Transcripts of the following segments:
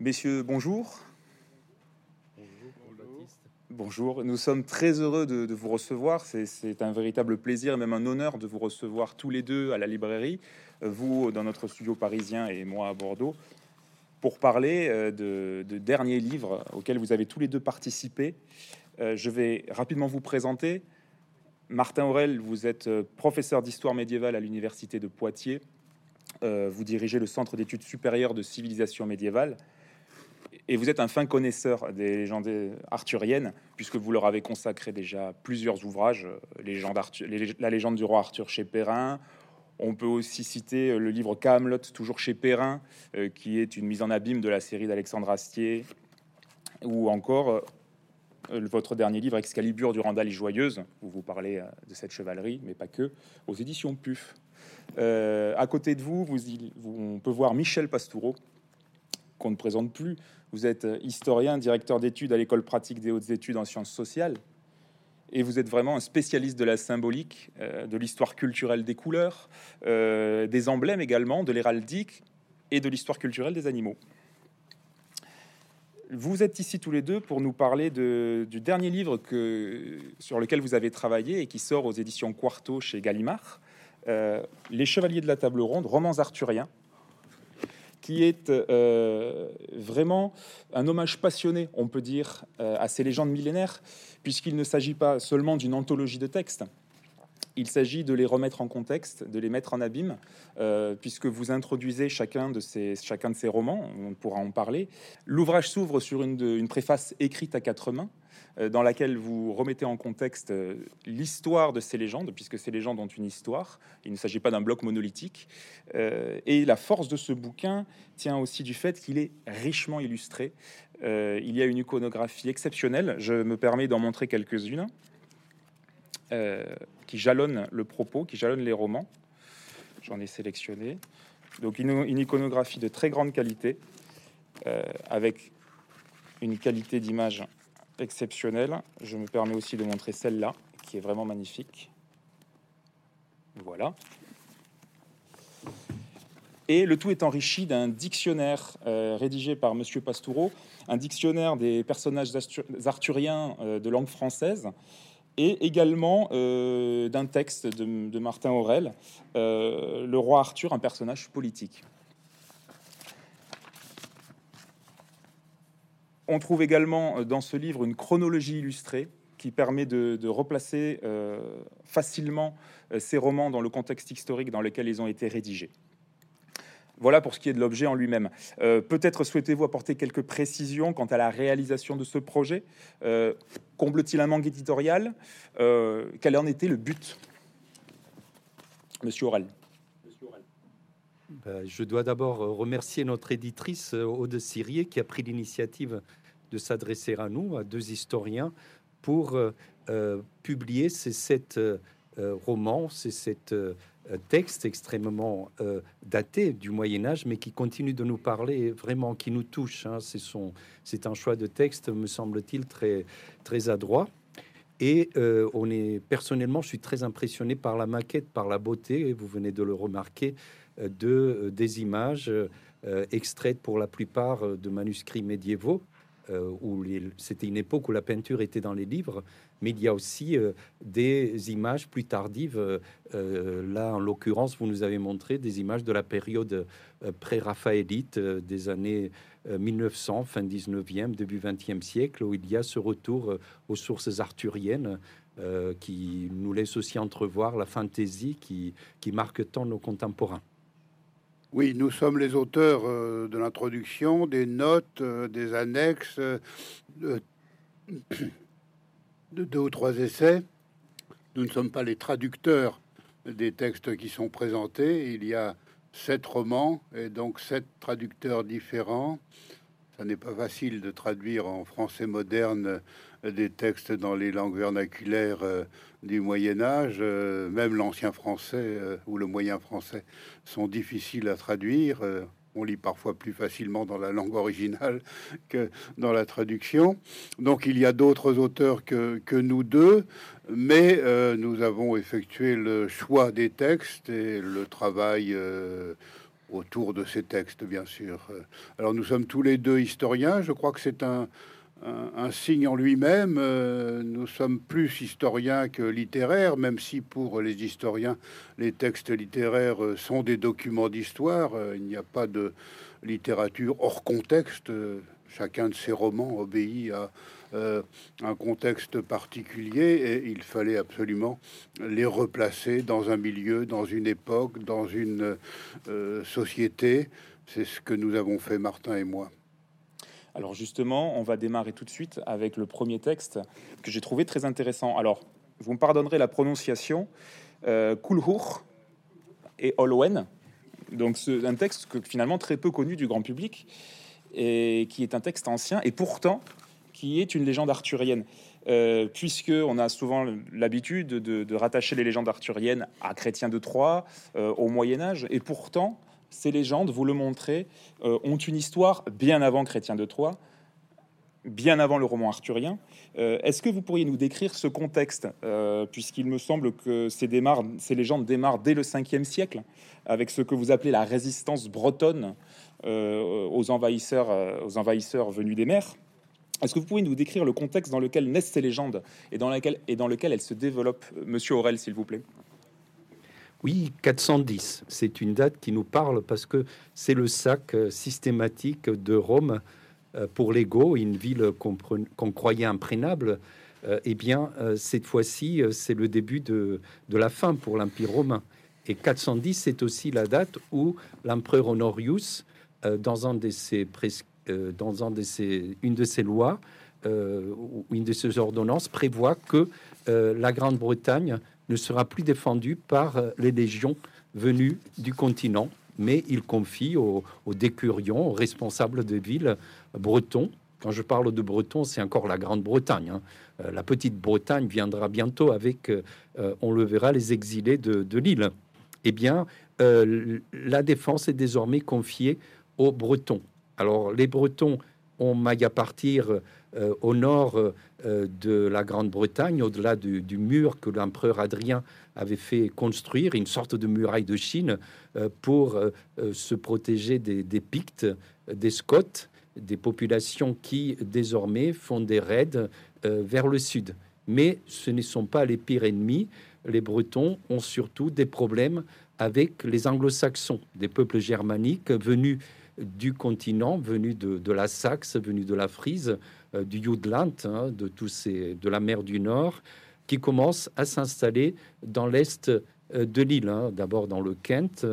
Messieurs, bonjour. Bonjour, nous sommes très heureux de, vous recevoir. C'est un véritable plaisir et même un honneur de vous recevoir tous les deux à la librairie, vous dans notre studio parisien et moi à Bordeaux, pour parler euh, de, derniers livres auxquels vous avez tous les deux participé. Euh, je vais rapidement vous présenter. Martin Aurel, vous êtes euh, professeur d'histoire médiévale à l'université de Poitiers. Vous dirigez le Centre d'études supérieures de civilisation médiévale et vous êtes un fin connaisseur des légendes arthuriennes, puisque vous leur avez consacré déjà plusieurs ouvrages, euh, La légende du roi Arthur chez Perrin. On peut aussi citer euh, le livre Camelot, toujours chez Perrin, euh, qui est une mise en abîme de la série d'Alexandre Astier, ou encore votre dernier livre Excalibur du Randal et Joyeuse, où vous parlez de cette chevalerie, mais pas que, aux éditions PUF. à côté de vous, vous, on peut voir Michel Pastoureau, qu'on ne présente plus. Vous êtes euh, historien, directeur d'études à l'école pratique des hautes études en sciences sociales. Et vous êtes vraiment un spécialiste de la symbolique, euh, de l'histoire culturelle des couleurs, euh, des emblèmes également, de l'héraldique et de l'histoire culturelle des animaux. Vous êtes ici tous les deux pour nous parler du dernier livre sur lequel vous avez travaillé et qui sort aux éditions Quarto chez Gallimard, Les Chevaliers de la Table Ronde, romans arthuriens, qui est euh, vraiment un hommage passionné, on peut dire, euh, à ces légendes millénaires, puisqu'il ne s'agit pas seulement d'une anthologie de textes, il s'agit de les remettre en contexte, de les mettre en abîme, euh, puisque vous introduisez chacun de, ces, chacun de ces romans, on pourra en parler. L'ouvrage s'ouvre sur une, préface écrite à quatre mains, dans laquelle vous remettez en contexte euh, l'histoire de ces légendes, puisque ces légendes ont une histoire. Il ne s'agit pas d'un bloc monolithique. Euh, et la force de ce bouquin tient aussi du fait qu'il est richement illustré. il y a une iconographie exceptionnelle. Je me permets d'en montrer quelques-unes qui jalonnent le propos, qui jalonnent les romans. J'en ai sélectionné. Donc une, iconographie de très grande qualité, avec une qualité d'image exceptionnelle. Je me permets aussi de montrer celle-là, qui est vraiment magnifique. Voilà. Et le tout est enrichi d'un dictionnaire euh, rédigé par Monsieur Pastoureau, un dictionnaire des personnages arthuriens euh, de langue française, et également euh, d'un texte de, de, Martin Aurel, le roi Arthur, un personnage politique. On trouve également euh, dans ce livre une chronologie illustrée qui permet de, replacer euh, facilement euh, ces romans dans le contexte historique dans lequel ils ont été rédigés. Voilà pour ce qui est de l'objet en lui-même. Peut-être souhaitez-vous apporter quelques précisions quant à la réalisation de ce projet. Comble-t-il un manque éditorial? Quel en était le but? Monsieur Aurel. Ben, je dois d'abord remercier notre éditrice Aude Sirier qui a pris l'initiative de s'adresser à nous, à deux historiens, pour euh, euh, publier ces sept euh, romans, ces sept textes extrêmement datés du Moyen Âge, mais qui continuent de nous parler, vraiment, qui nous touchent. Hein. C'est un choix de texte, me semble-t-il, très, très adroit. Et on est personnellement, je suis très impressionné par la maquette, par la beauté, vous venez de le remarquer, de des images extraites pour la plupart de manuscrits médiévaux. Euh, où c'était une époque où la peinture était dans les livres, mais il y a aussi euh, des images plus tardives. Euh, là, en l'occurrence, vous nous avez montré des images de la période pré-raphaélite des années 1900, fin 19e, début 20e siècle, où il y a ce retour aux sources arthuriennes qui nous laisse aussi entrevoir la fantaisie qui, qui marque tant nos contemporains. Oui, nous sommes les auteurs euh, de l'introduction, des notes, euh, des annexes, euh, de, deux ou trois essais. Nous ne sommes pas les traducteurs des textes qui sont présentés. Il y a sept romans et donc sept traducteurs différents. Ça n'est pas facile de traduire en français moderne des textes dans les langues vernaculaires du Moyen Âge, euh, même l'ancien français euh, ou le moyen français sont difficiles à traduire. Euh, on lit parfois plus facilement dans la langue originale que dans la traduction. Donc il y a d'autres auteurs que, que, nous deux, mais nous avons effectué le choix des textes et le travail autour de ces textes, bien sûr. Alors nous sommes tous les deux historiens, je crois que c'est un, un, signe en lui-même. Euh, nous sommes plus historiens que littéraires, même si pour les historiens, les textes littéraires euh, sont des documents d'histoire. Euh, il n'y a pas de littérature hors contexte. Chacun de ces romans obéit à un contexte particulier et il fallait absolument les replacer dans un milieu, dans une époque, dans une société. C'est ce que nous avons fait, Martin et moi. Alors justement, on va démarrer tout de suite avec le premier texte que j'ai trouvé très intéressant. Alors, vous me pardonnerez la prononciation, euh, et Olwen. Donc c'est un texte que finalement très peu connu du grand public et qui est un texte ancien et pourtant qui est une légende arthurienne. Euh, puisque on a souvent l'habitude de, rattacher les légendes arthuriennes à Chrétien de Troyes, euh, au Moyen Âge, et pourtant ces légendes, vous le montrez, euh, ont une histoire bien avant Chrétien de Troyes, bien avant le roman arthurien. Euh, est-ce que vous pourriez nous décrire ce contexte, euh, puisqu'il me semble que ces, ces, légendes démarrent dès le 5e siècle, avec ce que vous appelez la résistance bretonne aux, envahisseurs, aux envahisseurs venus des mers est-ce que vous pouvez nous décrire le contexte dans lequel naissent ces légendes et dans, et dans lequel elles se développent Monsieur Aurel, s'il vous plaît? Oui, 410, c'est une date qui nous parle parce que c'est le sac euh, systématique de Rome euh, pour l'Ego, une ville qu'on croyait imprénable. Euh, eh bien, cette fois-ci, c'est le début de, la fin pour l'Empire romain. Et 410, c'est aussi la date où l'empereur Honorius, dans, un de ses, dans un de ses, une de ses lois, une de ses ordonnances, prévoit que la Grande-Bretagne ne sera plus défendu par euh, les légions venues du continent, mais il confie aux, décurions, aux responsables de villes bretons. Quand je parle de Breton, c'est encore la Grande-Bretagne. Hein. Euh, la petite Bretagne viendra bientôt avec, euh, on le verra, les exilés de, l'île. Eh bien, la défense est désormais confiée aux Bretons. Alors, les Bretons ont maille à partir euh, au nord euh, de la Grande-Bretagne, au-delà du, mur que l'empereur Adrien avait fait construire, une sorte de muraille de Chine, euh, pour se protéger des, Pictes, des Scots, des populations qui désormais font des raids vers le sud. Mais ce ne sont pas les pires ennemis. Les Bretons ont surtout des problèmes avec les anglo-saxons, des peuples germaniques venus du continent, venus de la Saxe, venus de la Frise, euh, du Jutland, hein, de, tous ces, de la mer du Nord, qui commencent à s'installer dans l'est euh, de l'île, hein, d'abord dans le Kent,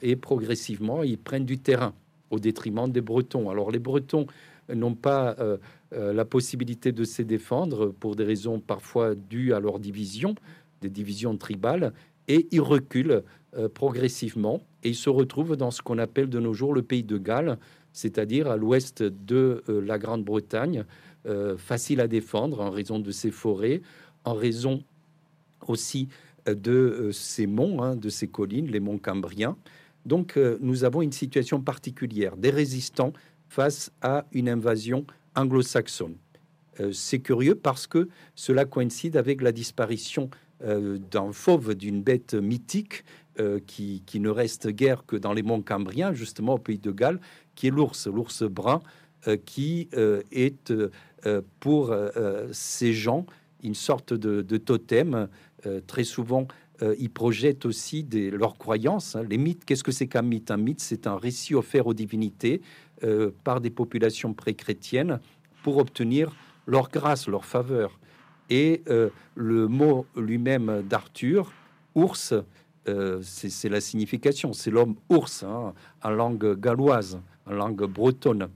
et progressivement ils prennent du terrain au détriment des Bretons. Alors les Bretons n'ont pas euh, la possibilité de se défendre pour des raisons parfois dues à leur division, des divisions tribales, et ils reculent progressivement et ils se retrouvent dans ce qu'on appelle de nos jours le pays de Galles, c'est-à-dire à, l'ouest de euh, la Grande-Bretagne, euh, facile à défendre en raison de ses forêts, en raison aussi euh, de ces monts, hein, de ces collines, les monts cambriens. Donc nous avons une situation particulière, des résistants face à une invasion anglo-saxonne. C'est curieux parce que cela coïncide avec la disparition d'un fauve, d'une bête mythique qui, qui, ne reste guère que dans les monts cambriens, justement au pays de Galles, qui est l'ours, l'ours brun, euh, qui euh, est euh, pour ces gens une sorte de, totem. très souvent, ils projettent aussi leurs croyances. Hein. Les mythes, qu'est-ce que c'est qu'un mythe? Un mythe, c'est un récit offert aux divinités par des populations pré-chrétiennes pour obtenir leur grâce, leur faveur. Et le mot lui-même d'Arthur, ours, c'est la signification, c'est l'homme ours hein, en langue galloise en langue bretonne.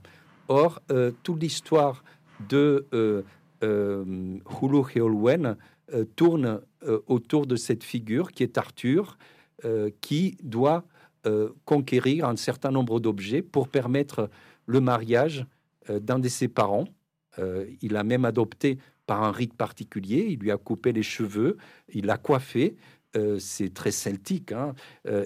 Or, euh, toute l'histoire de euh, euh, Hulu euh, tourne autour de cette figure qui est Arthur, qui doit conquérir un certain nombre d'objets pour permettre le mariage d'un de ses parents. il a même adopté par un rite particulier, il lui a coupé les cheveux, il l'a coiffé, c'est très celtique, hein,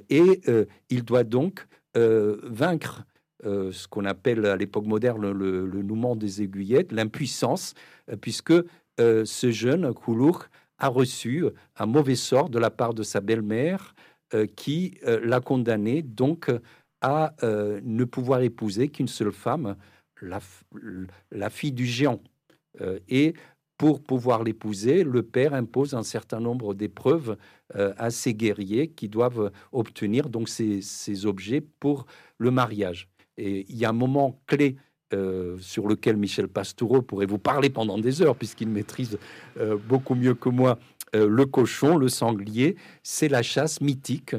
et il doit donc vaincre euh, ce qu'on appelle à l'époque moderne le, le, nouement des aiguillettes, l'impuissance, euh, puisque euh, ce jeune Koulouk a reçu un mauvais sort de la part de sa belle-mère qui l'a condamné donc à ne pouvoir épouser qu'une seule femme, la, fille du géant. Pour pouvoir l'épouser, le père impose un certain nombre d'épreuves euh, à ces guerriers qui doivent obtenir donc ces, objets pour le mariage. Et il y a un moment clé euh, sur lequel Michel Pastoureau pourrait vous parler pendant des heures, puisqu'il maîtrise euh, beaucoup mieux que moi le cochon, le sanglier. C'est la chasse mythique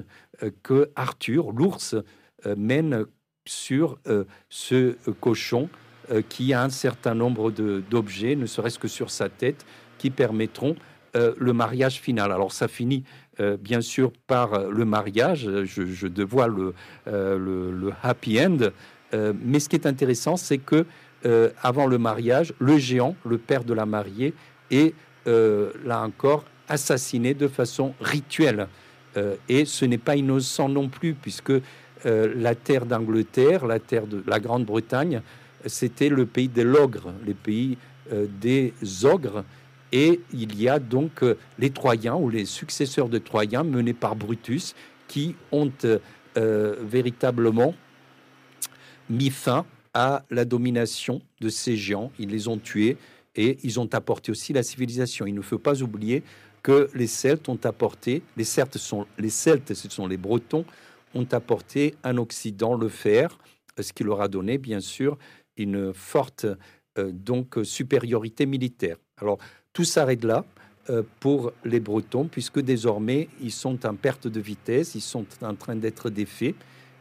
que Arthur, l'ours, mène sur ce cochon euh, qui a un certain nombre d'objets, ne serait-ce que sur sa tête, qui permettront euh, le mariage final. Alors ça finit euh, bien sûr par le mariage, je, je dévoile le, le, happy end, mais ce qui est intéressant, c'est que avant le mariage, le géant, le père de la mariée, est là encore assassiné de façon rituelle. et ce n'est pas innocent non plus, puisque la terre d'Angleterre, la terre de la Grande-Bretagne, c'était le pays des logres, les pays euh, des ogres. Et il y a donc euh, les Troyens ou les successeurs de Troyens menés par Brutus qui ont euh, véritablement mis fin à la domination de ces géants. Ils les ont tués et ils ont apporté aussi la civilisation. Il ne faut pas oublier que les Celtes ont apporté, les Celtes sont les Celtes, ce sont les Bretons, ont apporté un Occident le fer, ce qui leur a donné bien sûr une forte euh, donc supériorité militaire. Alors tout s'arrête là euh, pour les Bretons, puisque désormais ils sont en perte de vitesse, ils sont en train d'être défaits,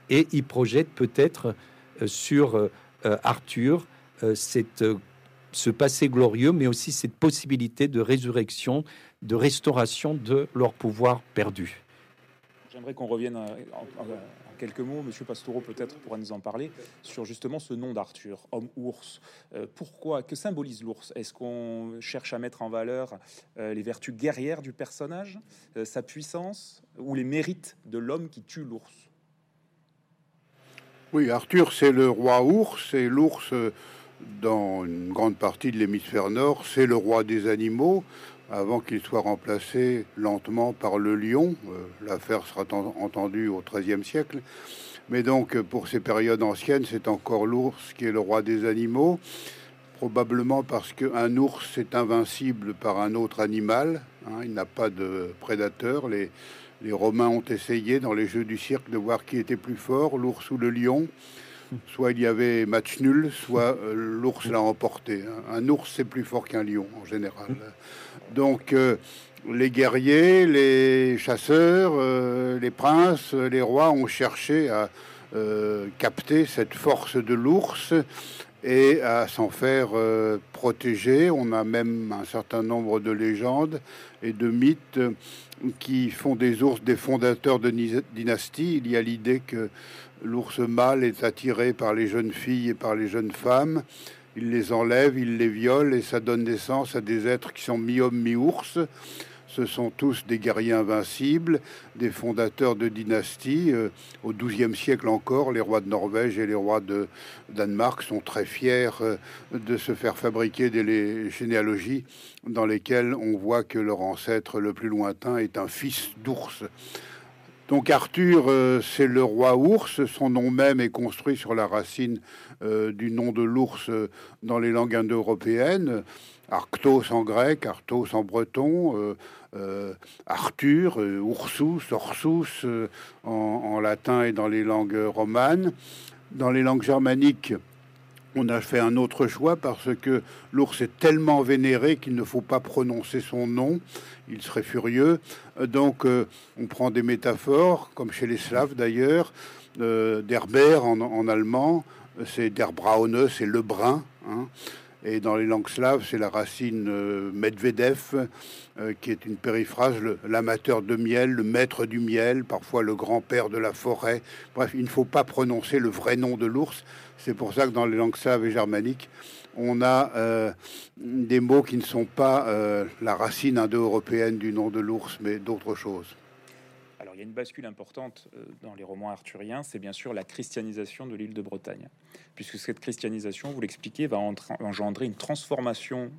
et ils projettent peut-être euh, sur Arthur cette, ce passé glorieux, mais aussi cette possibilité de résurrection, de restauration de leur pouvoir perdu. J'aimerais qu'on revienne en, quelques mots, Monsieur Pastoureau peut-être pourra nous en parler, sur justement ce nom d'Arthur, homme-ours. Euh, pourquoi Que symbolise l'ours? Est-ce qu'on cherche à mettre en valeur euh, les vertus guerrières du personnage, euh, sa puissance, ou les mérites de l'homme qui tue l'ours? Oui, Arthur, c'est le roi ours, et l'ours, dans une grande partie de l'hémisphère nord, c'est le roi des animaux avant qu'il soit remplacé lentement par le lion. Euh, l'affaire sera entendue au XIIIe siècle. Mais donc, pour ces périodes anciennes, c'est encore l'ours qui est le roi des animaux, probablement parce qu'un ours est invincible par un autre animal. Hein. il n'a pas de prédateur. Les Romains ont essayé dans les jeux du cirque de voir qui était plus fort, l'ours ou le lion. Soit il y avait match nul, soit euh, l'ours l'a emporté. Un ours, c'est plus fort qu'un lion en général. Donc, euh, les guerriers, les chasseurs, euh, les princes, les rois ont cherché à capter cette force de l'ours et à s'en faire protéger. On a même un certain nombre de légendes et de mythes qui font des ours des fondateurs de dynasties. Il y a l'idée que L'ours mâle est attiré par les jeunes filles et par les jeunes femmes. Il les enlève, il les viole et ça donne naissance à des êtres qui sont mi-homme, mi-ours. Ce sont tous des guerriers invincibles, des fondateurs de dynasties. Euh, au XIIe siècle encore, les rois de Norvège et les rois de Danemark sont très fiers euh, de se faire fabriquer des généalogies dans lesquelles on voit que leur ancêtre le plus lointain est un fils d'ours. Donc Arthur, euh, c'est le roi ours. Son nom même est construit sur la racine euh, du nom de l'ours euh, dans les langues indo-européennes. Arctos en grec, Arthos en breton, Arthur, Ursus, Orsus en, latin et dans les langues romanes. Dans les langues germaniques, on a fait un autre choix parce que l'ours est tellement vénéré qu'il ne faut pas prononcer son nom il serait furieux. Euh, donc, euh, on prend des métaphores, comme chez les Slaves d'ailleurs, euh, en, allemand, c'est Der Braune, c'est le brun. Hein. Et dans les langues slaves, c'est la racine Medvedev, qui est une périphrase, l'amateur de miel, le maître du miel, parfois le grand-père de la forêt. Bref, il ne faut pas prononcer le vrai nom de l'ours. C'est pour ça que dans les langues slaves et germaniques, on a euh, des mots qui ne sont pas euh, la racine indo-européenne du nom de l'ours, mais d'autres choses. Une bascule importante euh, dans les romans arthuriens, c'est bien sûr la christianisation de l'île de Bretagne, puisque cette christianisation, vous l'expliquez, va engendrer une transformation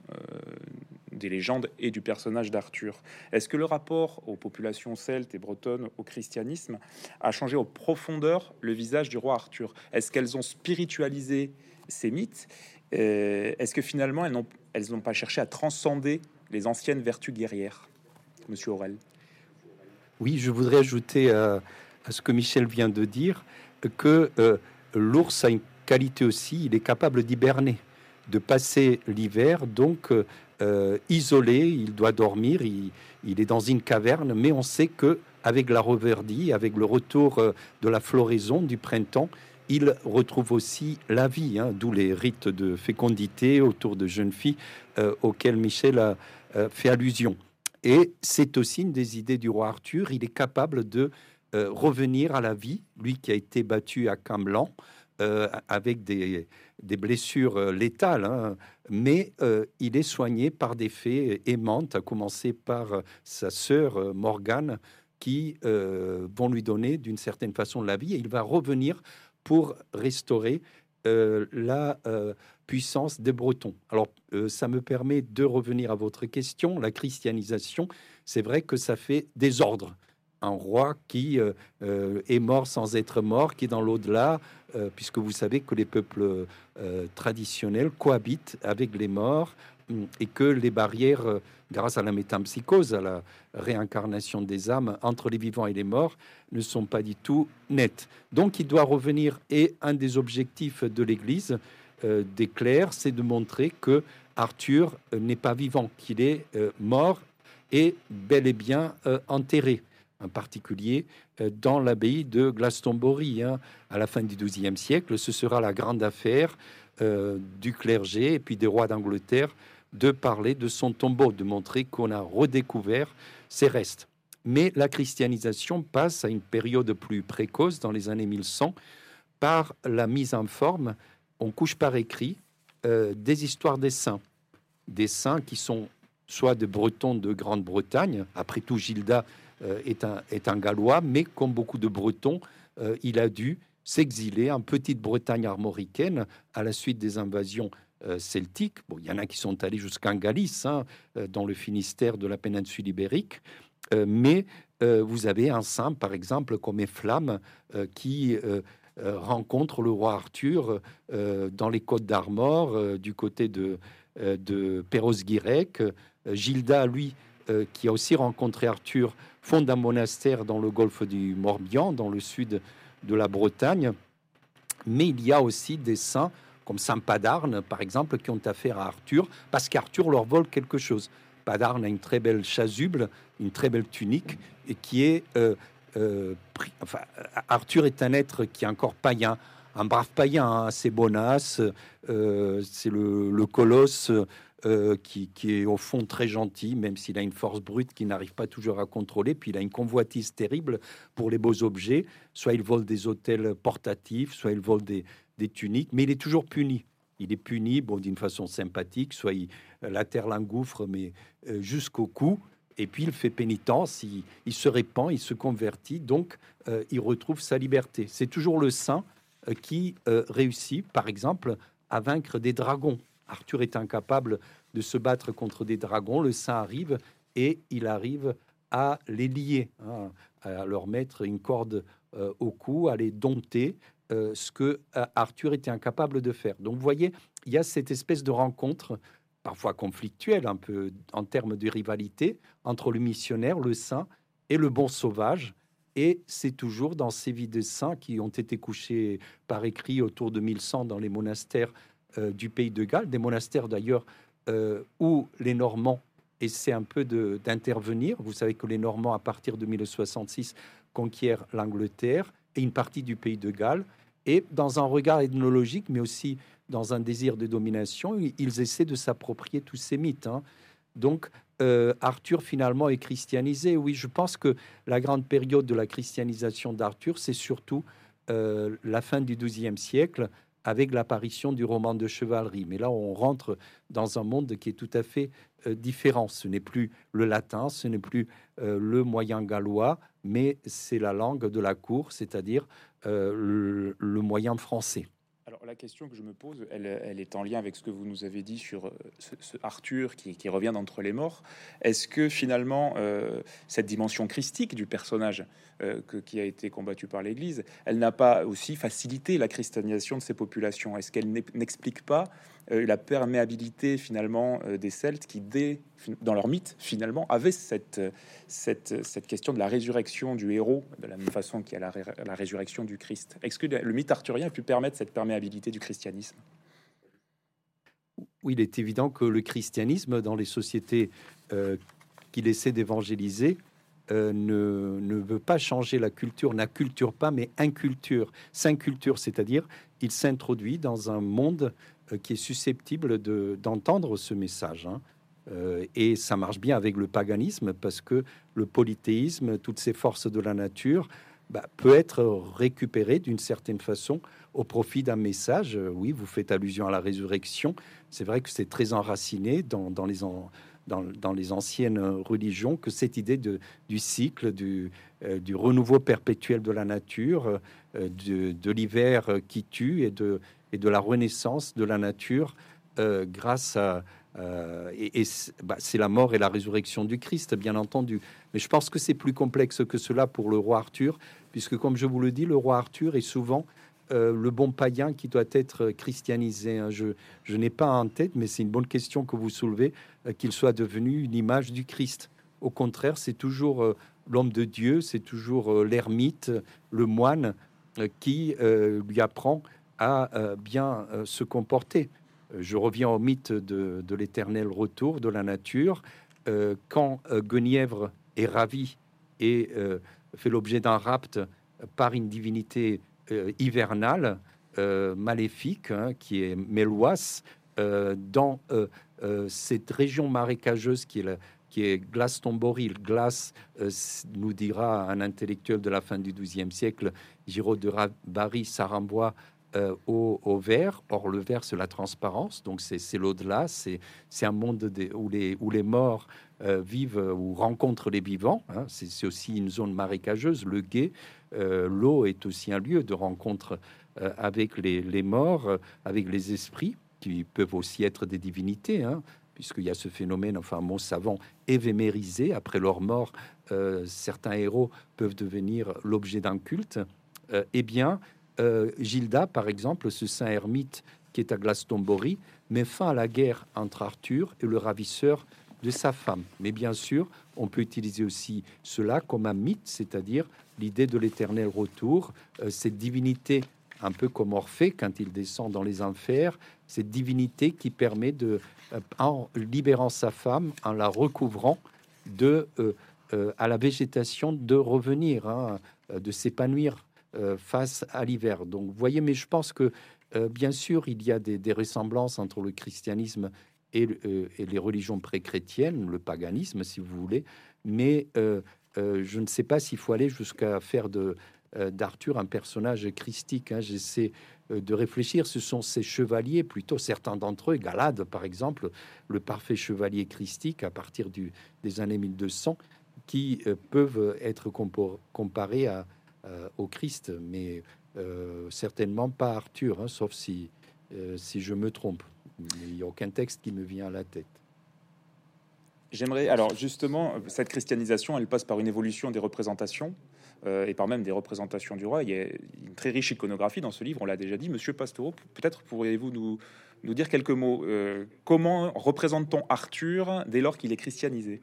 des légendes et du personnage d'Arthur. Est-ce que le rapport aux populations celtes et bretonnes au christianisme a changé au profondeur le visage du roi Arthur? Est-ce qu'elles ont spiritualisé ces mythes? Euh, Est-ce que finalement elles n'ont pas cherché à transcender les anciennes vertus guerrières? Monsieur Aurel. Oui, je voudrais ajouter à, ce que Michel vient de dire que euh, l'ours a une qualité aussi, il est capable d'hiberner, de passer l'hiver, donc euh, isolé, il doit dormir, il, est dans une caverne, mais on sait que avec la reverdie, avec le retour euh, de la floraison du printemps, il retrouve aussi la vie, hein, d'où les rites de fécondité autour de jeunes filles euh, auxquels Michel a fait allusion. Et c'est aussi une des idées du roi Arthur, il est capable de revenir à la vie, lui qui a été battu à Camelot, euh, avec des, blessures euh, létales, hein. mais euh, il est soigné par des fées aimantes, à commencer par sa sœur Morgane, qui vont lui donner d'une certaine façon la vie, et il va revenir pour restaurer la puissance des Bretons. Alors, ça me permet de revenir à votre question. La christianisation, c'est vrai que ça fait désordre un roi qui euh, euh, est mort sans être mort, qui est dans l'au-delà, euh, puisque vous savez que les peuples traditionnels cohabitent avec les morts et que les barrières, grâce à la métampsychose, à la réincarnation des âmes entre les vivants et les morts, ne sont pas du tout nettes. Donc il doit revenir, et un des objectifs de l'Église des clercs, c'est de montrer que Arthur n'est pas vivant, qu'il est mort et bel et bien enterré en particulier euh, dans l'abbaye de Glastonbury. Hein. À la fin du XIIe siècle, ce sera la grande affaire euh, du clergé et puis des rois d'Angleterre de parler de son tombeau, de montrer qu'on a redécouvert ses restes. Mais la christianisation passe à une période plus précoce, dans les années 1100, par la mise en forme, on couche par écrit, euh, des histoires des saints. Des saints qui sont soit des Bretons de Grande-Bretagne, après tout Gilda euh, est, un, est un Gallois, mais comme beaucoup de Bretons, euh, il a dû s'exiler en petite Bretagne armoricaine à la suite des invasions celtiques. Bon, il y en a qui sont allés jusqu'en Galice, hein, dans le Finistère de la péninsule ibérique, mais vous avez un saint, par exemple, comme Flamme, qui rencontre le roi Arthur dans les côtes d'Armor, du côté de, de Perros-Guirec. Gilda, lui, qui a aussi rencontré Arthur fonde un monastère dans le golfe du Morbihan, dans le sud de la Bretagne. Mais il y a aussi des saints comme Saint Padarne, par exemple, qui ont affaire à Arthur, parce qu'Arthur leur vole quelque chose. Padarne a une très belle chasuble, une très belle tunique, et qui est... Euh, euh, enfin, Arthur est un être qui est encore païen, un brave païen, hein, assez bonasse, euh, c'est le, colosse qui, est au fond très gentil, même s'il a une force brute qu'il n'arrive pas toujours à contrôler. Puis il a une convoitise terrible pour les beaux objets. Soit il vole des hôtels portatifs, soit il vole des, tuniques, mais il est toujours puni. Il est puni, bon, d'une façon sympathique, soit il, la terre l'engouffre, mais euh, jusqu'au cou. Et puis il fait pénitence, il, se répand, il se convertit, donc euh, il retrouve sa liberté. C'est toujours le saint qui réussit, par exemple, à vaincre des dragons. Arthur est incapable de se battre contre des dragons. Le saint arrive et il arrive à les lier, hein, à leur mettre une corde euh, au cou, à les dompter, euh, ce que euh, Arthur était incapable de faire. Donc vous voyez, il y a cette espèce de rencontre, parfois conflictuelle, un peu en termes de rivalité, entre le missionnaire, le saint et le bon sauvage. Et c'est toujours dans ces vies de saints qui ont été couchés par écrit autour de 1100 dans les monastères euh, du pays de Galles, des monastères d'ailleurs où les Normands essaient un peu d'intervenir. Vous savez que les Normands, à partir de 1066, conquièrent l'Angleterre et une partie du pays de Galles. Et dans un regard ethnologique, mais aussi dans un désir de domination, ils essaient de s'approprier tous ces mythes. Hein. Donc, euh, Arthur finalement est christianisé. Oui, je pense que la grande période de la christianisation d'Arthur, c'est surtout la fin du XIIe siècle, avec l'apparition du roman de chevalerie. Mais là, on rentre dans un monde qui est tout à fait euh, différent. Ce n'est plus le latin, ce n'est plus euh, le moyen gallois, mais c'est la langue de la cour, c'est-à-dire euh, le, moyen français. Alors la question que je me pose, elle, est en lien avec ce que vous nous avez dit sur euh, ce, Arthur qui, revient d'entre les morts. Est-ce que finalement euh, cette dimension christique du personnage euh, qui a été combattu par l'Église, elle n'a pas aussi facilité la christianisation de ces populations? Est-ce qu'elle n'explique pas la perméabilité finalement euh, des Celtes qui, dès, dans leur mythe, finalement, avaient cette, cette, cette, question de la résurrection du héros, de la même façon qu'il y a la, résurrection du Christ. Est-ce que le mythe arthurien a pu permettre cette perméabilité du christianisme? Oui, il est évident que le christianisme, dans les sociétés euh, qu'il essaie d'évangéliser, ne, ne, veut pas changer la culture, n'acculture pas, mais inculture, s'inculture, c'est-à-dire il s'introduit dans un monde euh, qui est susceptible d'entendre ce message. Hein. Euh, et ça marche bien avec le paganisme parce que le polythéisme, toutes ces forces de la nature, bah, peut être récupéré d'une certaine façon au profit d'un message. Euh, oui, vous faites allusion à la résurrection. C'est vrai que c'est très enraciné dans, dans les dans, dans, les anciennes religions que cette idée de, du cycle, du, du renouveau perpétuel de la nature, de, de l'hiver qui tue et de, et de la renaissance de la nature euh, grâce à euh, et, bah, c'est la mort et la résurrection du Christ, bien entendu. Mais je pense que c'est plus complexe que cela pour le roi Arthur, puisque comme je vous le dis, le roi Arthur est souvent euh, le bon païen qui doit être christianisé. Hein. Je, je n'ai pas en tête, mais c'est une bonne question que vous soulevez, qu'il soit devenu une image du Christ. Au contraire, c'est toujours l'homme de Dieu, c'est toujours l'ermite, le moine, qui lui apprend à euh, bien euh, se comporter. Euh, je reviens au mythe de, l'éternel retour de la nature. quand Guenièvre est ravi et fait l'objet d'un rapt par une divinité hivernale, maléfique, hein, qui est Méloise, dans cette région marécageuse qui est la, qui est Glastonbury. Glace, nous dira un intellectuel de la fin du XIIe siècle, Giraud de Barry, Sarambois, euh, au, vert. Or, le vert, c'est la transparence, donc c'est l'au-delà, c'est un monde où, les, où les morts euh, vivent ou rencontrent les vivants. Hein. C'est aussi une zone marécageuse, le guet. Euh, l'eau est aussi un lieu de rencontre avec les, les, morts, avec les esprits, qui peuvent aussi être des divinités. Hein, puisqu'il y a ce phénomène, enfin, mon savant, évémérisé. Après leur mort, certains héros peuvent devenir l'objet d'un culte. eh bien, euh, Gilda, par exemple, ce saint ermite qui est à Glastonbury, met fin à la guerre entre Arthur et le ravisseur de sa femme. Mais bien sûr, on peut utiliser aussi cela comme un mythe, c'est-à-dire l'idée de l'éternel retour, euh, cette divinité un peu comme Orphée quand il descend dans les enfers, cette divinité qui permet de, euh, en libérant sa femme, en la recouvrant, de à la végétation de revenir, hein, de s'épanouir euh, face à l'hiver. Donc, vous voyez, mais je pense que euh, bien sûr, il y a des, ressemblances entre le christianisme et, euh, les religions pré-chrétiennes, le paganisme, si vous voulez, mais je ne sais pas s'il faut aller jusqu'à faire d'Arthur un personnage christique. Hein. J'essaie de réfléchir. Ce sont ces chevaliers, plutôt certains d'entre eux, Galade par exemple, le parfait chevalier christique à partir des années 1200, qui peuvent être comparés à, au Christ, mais euh, certainement pas Arthur, hein, sauf si, euh, si je me trompe. Il n'y a aucun texte qui me vient à la tête. J'aimerais, alors justement, cette christianisation, elle passe par une évolution des représentations et par même des représentations du roi. Il y a une très riche iconographie dans ce livre, on l'a déjà dit. Monsieur Pastoureau, peut-être pourriez-vous nous, nous dire quelques mots Comment représente-t-on Arthur dès lors qu'il est christianisé?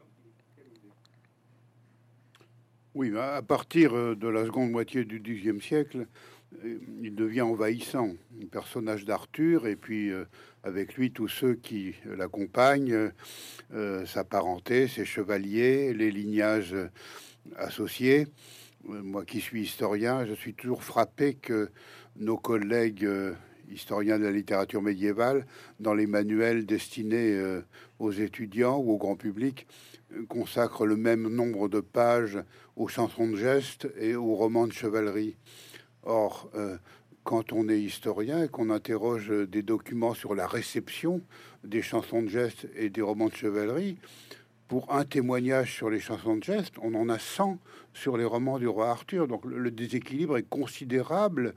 Oui, à partir euh, de la seconde moitié du Xe siècle, euh, il devient envahissant, un personnage d'Arthur, et puis euh, avec lui tous ceux qui l'accompagnent, sa parenté, ses chevaliers, les lignages associés. Moi qui suis historien, je suis toujours frappé que nos collègues historiens de la littérature médiévale, dans les manuels destinés aux étudiants ou au grand public, consacrent le même nombre de pages aux chansons de gestes et aux romans de chevalerie. Or, euh, quand on est historien et qu'on interroge des documents sur la réception des chansons de gestes et des romans de chevalerie, pour un témoignage sur les chansons de gestes, on en a 100 sur les romans du roi Arthur. Donc le, déséquilibre est considérable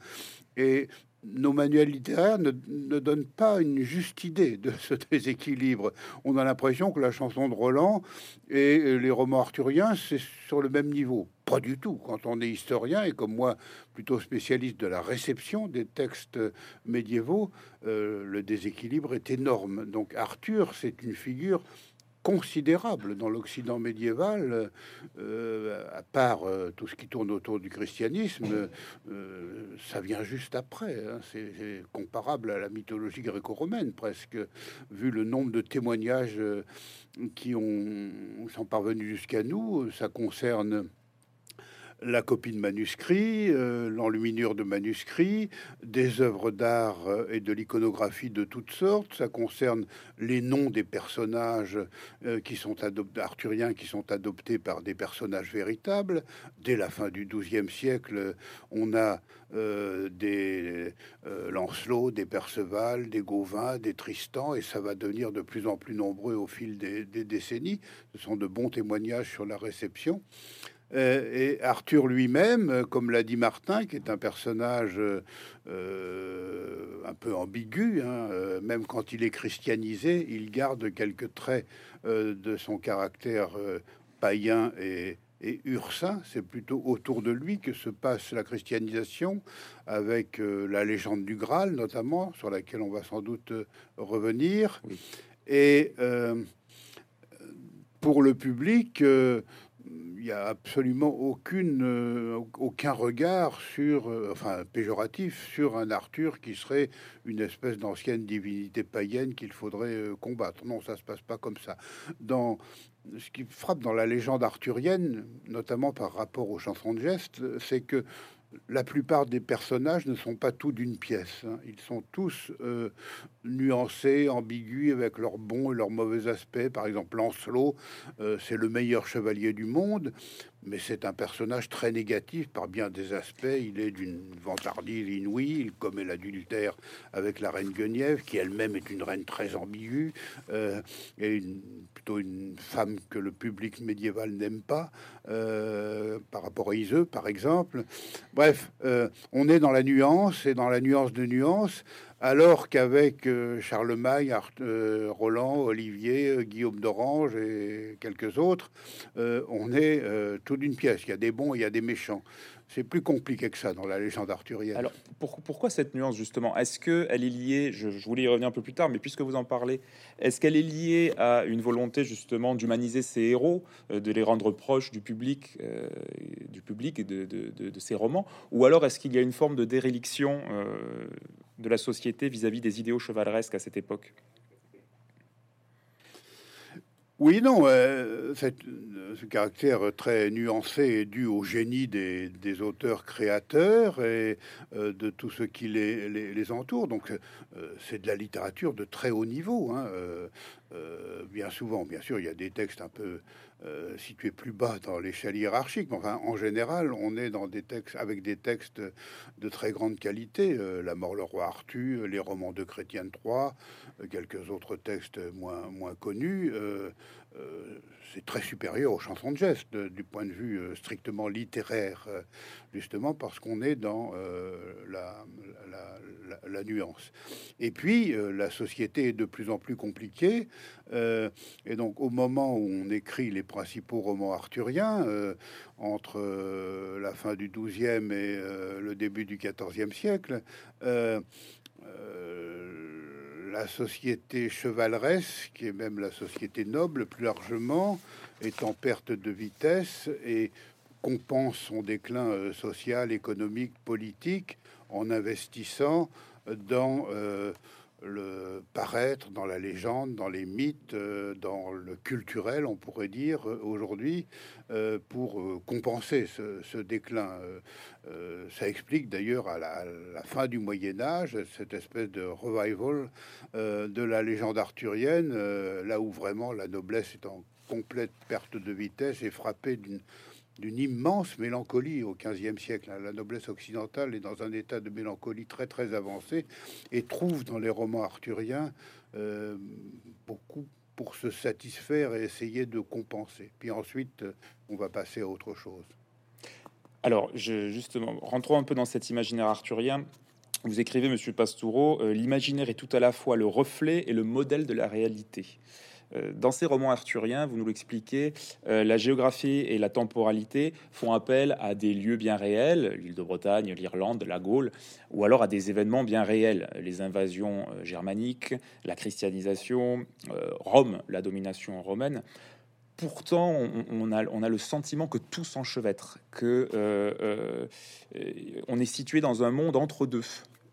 et nos manuels littéraires ne, donnent pas une juste idée de ce déséquilibre. On a l'impression que la chanson de Roland et les romans arthuriens, c'est sur le même niveau. Pas du tout. Quand on est historien et comme moi, plutôt spécialiste de la réception des textes médiévaux, euh, le déséquilibre est énorme. Donc Arthur, c'est une figure considérable dans l'Occident médiéval, euh, à part euh, tout ce qui tourne autour du christianisme, euh, ça vient juste après. Hein. C'est comparable à la mythologie gréco-romaine presque, vu le nombre de témoignages qui ont, sont parvenus jusqu'à nous. Ça concerne la copie de manuscrits, euh, l'enluminure de manuscrits, des œuvres d'art euh, et de l'iconographie de toutes sortes. Ça concerne les noms des personnages euh, qui sont arthuriens qui sont adoptés par des personnages véritables. Dès la fin du XIIe siècle, on a des Lancelot, des Perceval, des Gauvin, des Tristan, et ça va devenir de plus en plus nombreux au fil des décennies. Ce sont de bons témoignages sur la réception. Euh, et Arthur lui-même, euh, comme l'a dit Martin, qui est un personnage euh, un peu ambigu, hein, même quand il est christianisé, il garde quelques traits de son caractère païen et, et ursin. C'est plutôt autour de lui que se passe la christianisation, avec la légende du Graal notamment, sur laquelle on va sans doute revenir. Et pour le public, il n'y a absolument aucune, euh, aucun regard sur, euh, enfin péjoratif, sur un Arthur qui serait une espèce d'ancienne divinité païenne qu'il faudrait euh, combattre. Non, ça se passe pas comme ça. Dans ce qui frappe dans la légende arthurienne, notamment par rapport aux chansons de gestes, c'est que la plupart des personnages ne sont pas tous d'une pièce. Hein. Ils sont tous euh, nuancés, ambigus, avec leurs bons et leurs mauvais aspects. Par exemple, Lancelot, euh, c'est le meilleur chevalier du monde, mais c'est un personnage très négatif par bien des aspects. Il est d'une vantardise inouïe, il commet l'adultère avec la reine Guenièvre, qui elle-même est une reine très ambiguë, euh, et plutôt une femme que le public médiéval n'aime pas, euh, par rapport à Iseux, par exemple. Bref, euh, on est dans la nuance, et dans la nuance de nuance, alors qu'avec euh, Charlemagne, euh, Roland, Olivier, euh, Guillaume d'Orange et quelques autres, on est tout d'une pièce. Il y a des bons, il y a des méchants. C'est plus compliqué que ça dans la légende arthurienne. Alors pourquoi cette nuance justement? Est-ce que elle est liée je, voulais y revenir un peu plus tard, mais puisque vous en parlez, est-ce qu'elle est liée à une volonté justement d'humaniser ces héros, de les rendre proches du public, du public et de, de, ces romans, ou alors est-ce qu'il y a une forme de déréliction de la société vis-à-vis des idéaux chevaleresques à cette époque? Oui, non, euh, ce caractère très nuancé est dû au génie des, auteurs créateurs et euh, de tout ce qui les, entoure. Donc, euh, c'est de la littérature de très haut niveau. Hein, bien souvent, bien sûr, il y a des textes un peu euh, situé plus bas dans l'échelle hiérarchique. Enfin, en général, on est dans des textes avec des textes de très grande qualité. Euh, La mort le roi Arthur, les romans de Chrétien euh, quelques autres textes moins, moins connus. C'est très supérieur aux chansons de geste du point de vue strictement littéraire, justement parce qu'on est dans la, la, nuance. Et puis, la société est de plus en plus compliquée. et donc, au moment où on écrit les principaux romans arthuriens euh, entre euh, la fin du XIIe et euh, le début du XIVe siècle. La société chevaleresque et même la société noble plus largement est en perte de vitesse et compense son déclin social, économique, politique en investissant dans le paraître dans la légende, dans les mythes, euh, dans le culturel, on pourrait dire euh, aujourd'hui, euh, pour compenser ce, déclin. ça explique d'ailleurs à la, fin du Moyen Âge cette espèce de revival de la légende arthurienne, là où vraiment la noblesse est en complète perte de vitesse et frappée d'une d'une immense mélancolie au XVe siècle. La noblesse occidentale est dans un état de mélancolie très très avancé et trouve dans les romans arthuriens euh, beaucoup pour se satisfaire et essayer de compenser. Puis ensuite, on va passer à autre chose. Alors, justement, rentrons un peu dans cet imaginaire arthurien. Vous écrivez, Monsieur Pastoureau, euh, l'imaginaire est tout à la fois le reflet et le modèle de la réalité. Euh, dans ces romans arthuriens, vous nous l'expliquez, euh, la géographie et la temporalité font appel à des lieux bien réels, l'île de Bretagne, l'Irlande, la Gaule, ou alors à des événements bien réels, les invasions germaniques, la christianisation, Rome, la domination romaine pourtant, on, a, on, a, le sentiment que tout s'enchevêtre, que on est situé dans un monde entre deux.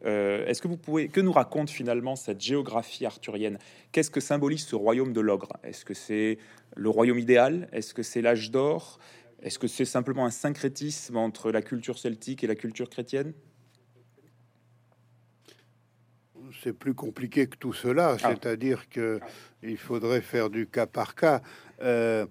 Euh, est-ce que vous pouvez, que nous raconte finalement cette géographie arthurienne? Qu'est-ce que symbolise ce royaume de l'ogre? Est-ce que c'est le royaume idéal? Est-ce que c'est l'âge d'or? Est-ce que c'est simplement un syncrétisme entre la culture celtique et la culture chrétienne? C'est plus compliqué que tout cela, ah. c'est-à-dire que il faudrait faire du cas par cas. Euh,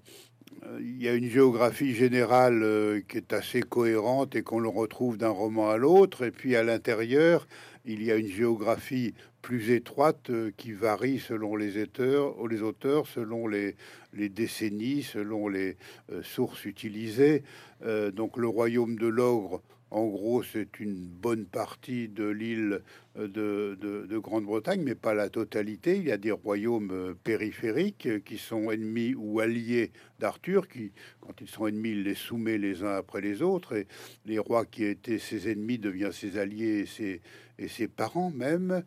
il y a une géographie générale euh, qui est assez cohérente et qu'on le retrouve d'un roman à l'autre. Et puis à l'intérieur, il y a une géographie plus étroite euh, qui varie selon les auteurs, les auteurs selon les, décennies, selon les euh, sources utilisées. donc le royaume de l'ogre en gros, c'est une bonne partie de l'île euh, de, Grande-Bretagne, mais pas la totalité. Il y a des royaumes euh, périphériques euh, qui sont ennemis ou alliés d'Arthur, qui, quand ils sont ennemis, les soumet les uns après les autres. Et les rois qui étaient ses ennemis deviennent ses alliés et ses parents même.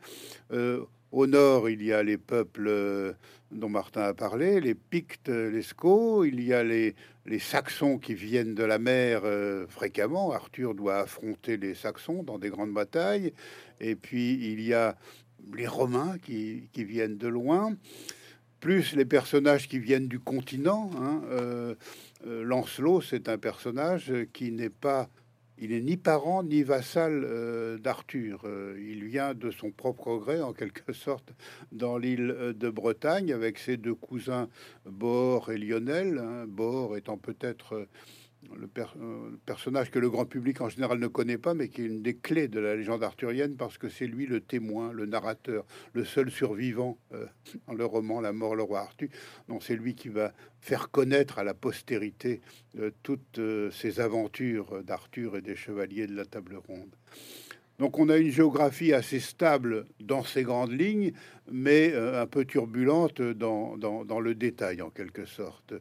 Au nord, il y a les peuples euh, dont Martin a parlé, les Pictes, les Scots, il y a les, les Saxons qui viennent de la mer euh, fréquemment. Arthur doit affronter les Saxons dans des grandes batailles. Et puis, il y a les Romains qui, viennent de loin, plus les personnages qui viennent du continent. Hein. Euh, Lancelot, c'est un personnage qui n'est pas il n'est ni parent ni vassal euh, d'Arthur. Euh, il vient de son propre gré, en quelque sorte, dans l'île euh, de Bretagne avec ses deux cousins Bor et Lionel. Hein. Étant peut-être le, euh, personnage que le grand public en général ne connaît pas, mais qui est une des clés de la légende arthurienne parce que c'est lui le témoin, le narrateur, le seul survivant euh, dans le roman La mort, le roi Arthur. Donc c'est lui qui va faire connaître à la postérité euh, toutes ces aventures d'Arthur et des chevaliers de la table ronde. Donc on a une géographie assez stable dans ces grandes lignes, mais euh, un peu turbulente dans, dans, le détail en quelque sorte.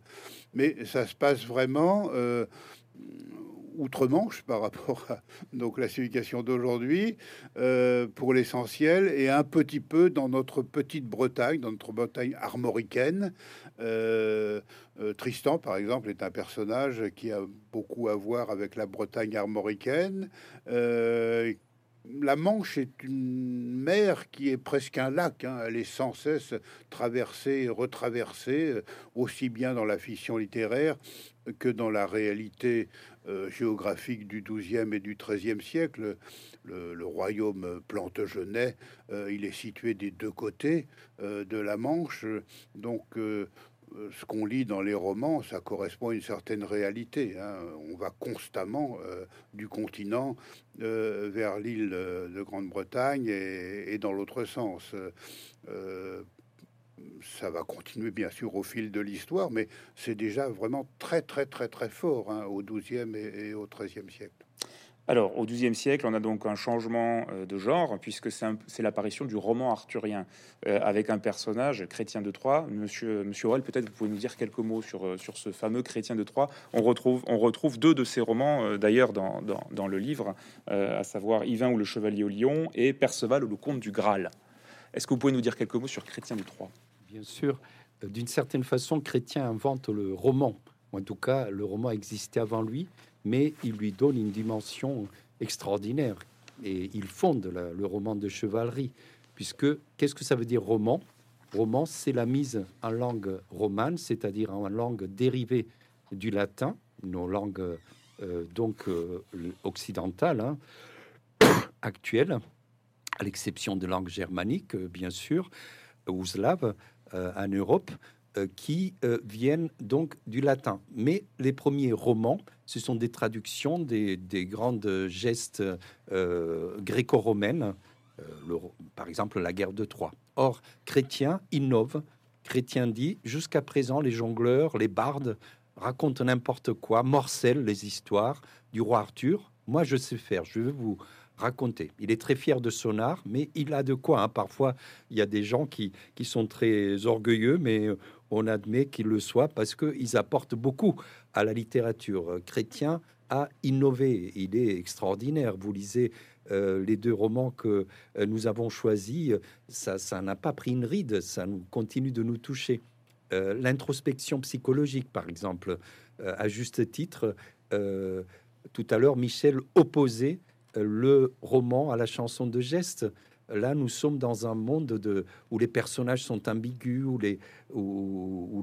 Mais ça se passe vraiment euh, outre-Manche par rapport à nos classifications d'aujourd'hui, euh, pour l'essentiel, et un petit peu dans notre petite Bretagne, dans notre Bretagne armoricaine. Tristan, par exemple, est un personnage qui a beaucoup à voir avec la Bretagne armoricaine, la Manche est une mer qui est presque un lac. Hein. Elle est sans cesse traversée et retraversée, euh, aussi bien dans la fiction littéraire que dans la réalité euh, géographique du XIIe et du XIIIe siècle. Le, royaume Plantagenet, euh, il est situé des deux côtés de la Manche. Donc, ce qu'on lit dans les romans, ça correspond à une certaine réalité. Hein. On va constamment euh, du continent euh, vers l'île de Grande-Bretagne et, dans l'autre sens. ça va continuer bien sûr au fil de l'histoire, mais c'est déjà vraiment très très très très fort hein, au XIIe et, et au XIIIe siècle. Alors, au XIIe siècle, on a donc un changement euh, de genre, puisque c'est l'apparition du roman arthurien, euh, avec un personnage, Chrétien de Troyes. Monsieur, Monsieur peut-être vous pouvez nous dire quelques mots sur, euh, sur ce fameux Chrétien de Troyes. On retrouve, on retrouve deux de ses romans, d'ailleurs, dans, dans, le livre, à savoir Yvain ou le Chevalier au Lion et Perceval ou le Comte du Graal. Est-ce que vous pouvez nous dire quelques mots sur Chrétien de Troyes? Bien sûr. D'une certaine façon, Chrétien invente le roman. En tout cas, le roman existait avant lui mais il lui donne une dimension extraordinaire. Et il fonde le roman de chevalerie, puisque qu'est-ce que ça veut dire roman? Roman, c'est la mise en langue romane, c'est-à-dire en langue dérivée du latin, nos langues euh, donc euh, occidentales, hein, actuelles, à l'exception de langues germaniques, euh, bien sûr, ou slaves en Europe. Euh, qui euh, viennent donc du latin. Mais les premiers romans, ce sont des traductions des, des grandes gestes euh, gréco-romaines, par exemple la guerre de Troie. Or, Chrétien innove. Chrétien dit, jusqu'à présent, les jongleurs, les bardes racontent n'importe quoi, morcellent les histoires du roi Arthur. Moi, je sais faire. Je vais vous raconter. Il est très fier de son art, mais il a de quoi. Hein. Parfois, il y a des gens qui, qui sont très orgueilleux, mais on admet qu'ils le soient parce qu'ils apportent beaucoup à la littérature. Chrétien a innové. Il est extraordinaire. Vous lisez euh, les deux romans que euh, nous avons choisis, ça, ça n'a pas pris une ride, ça nous continue de nous toucher. Euh, l'introspection psychologique, par exemple, à juste titre, tout à l'heure, Michel opposait le roman à la chanson de geste. Là, nous sommes dans un monde de, où les personnages sont ambigus, où,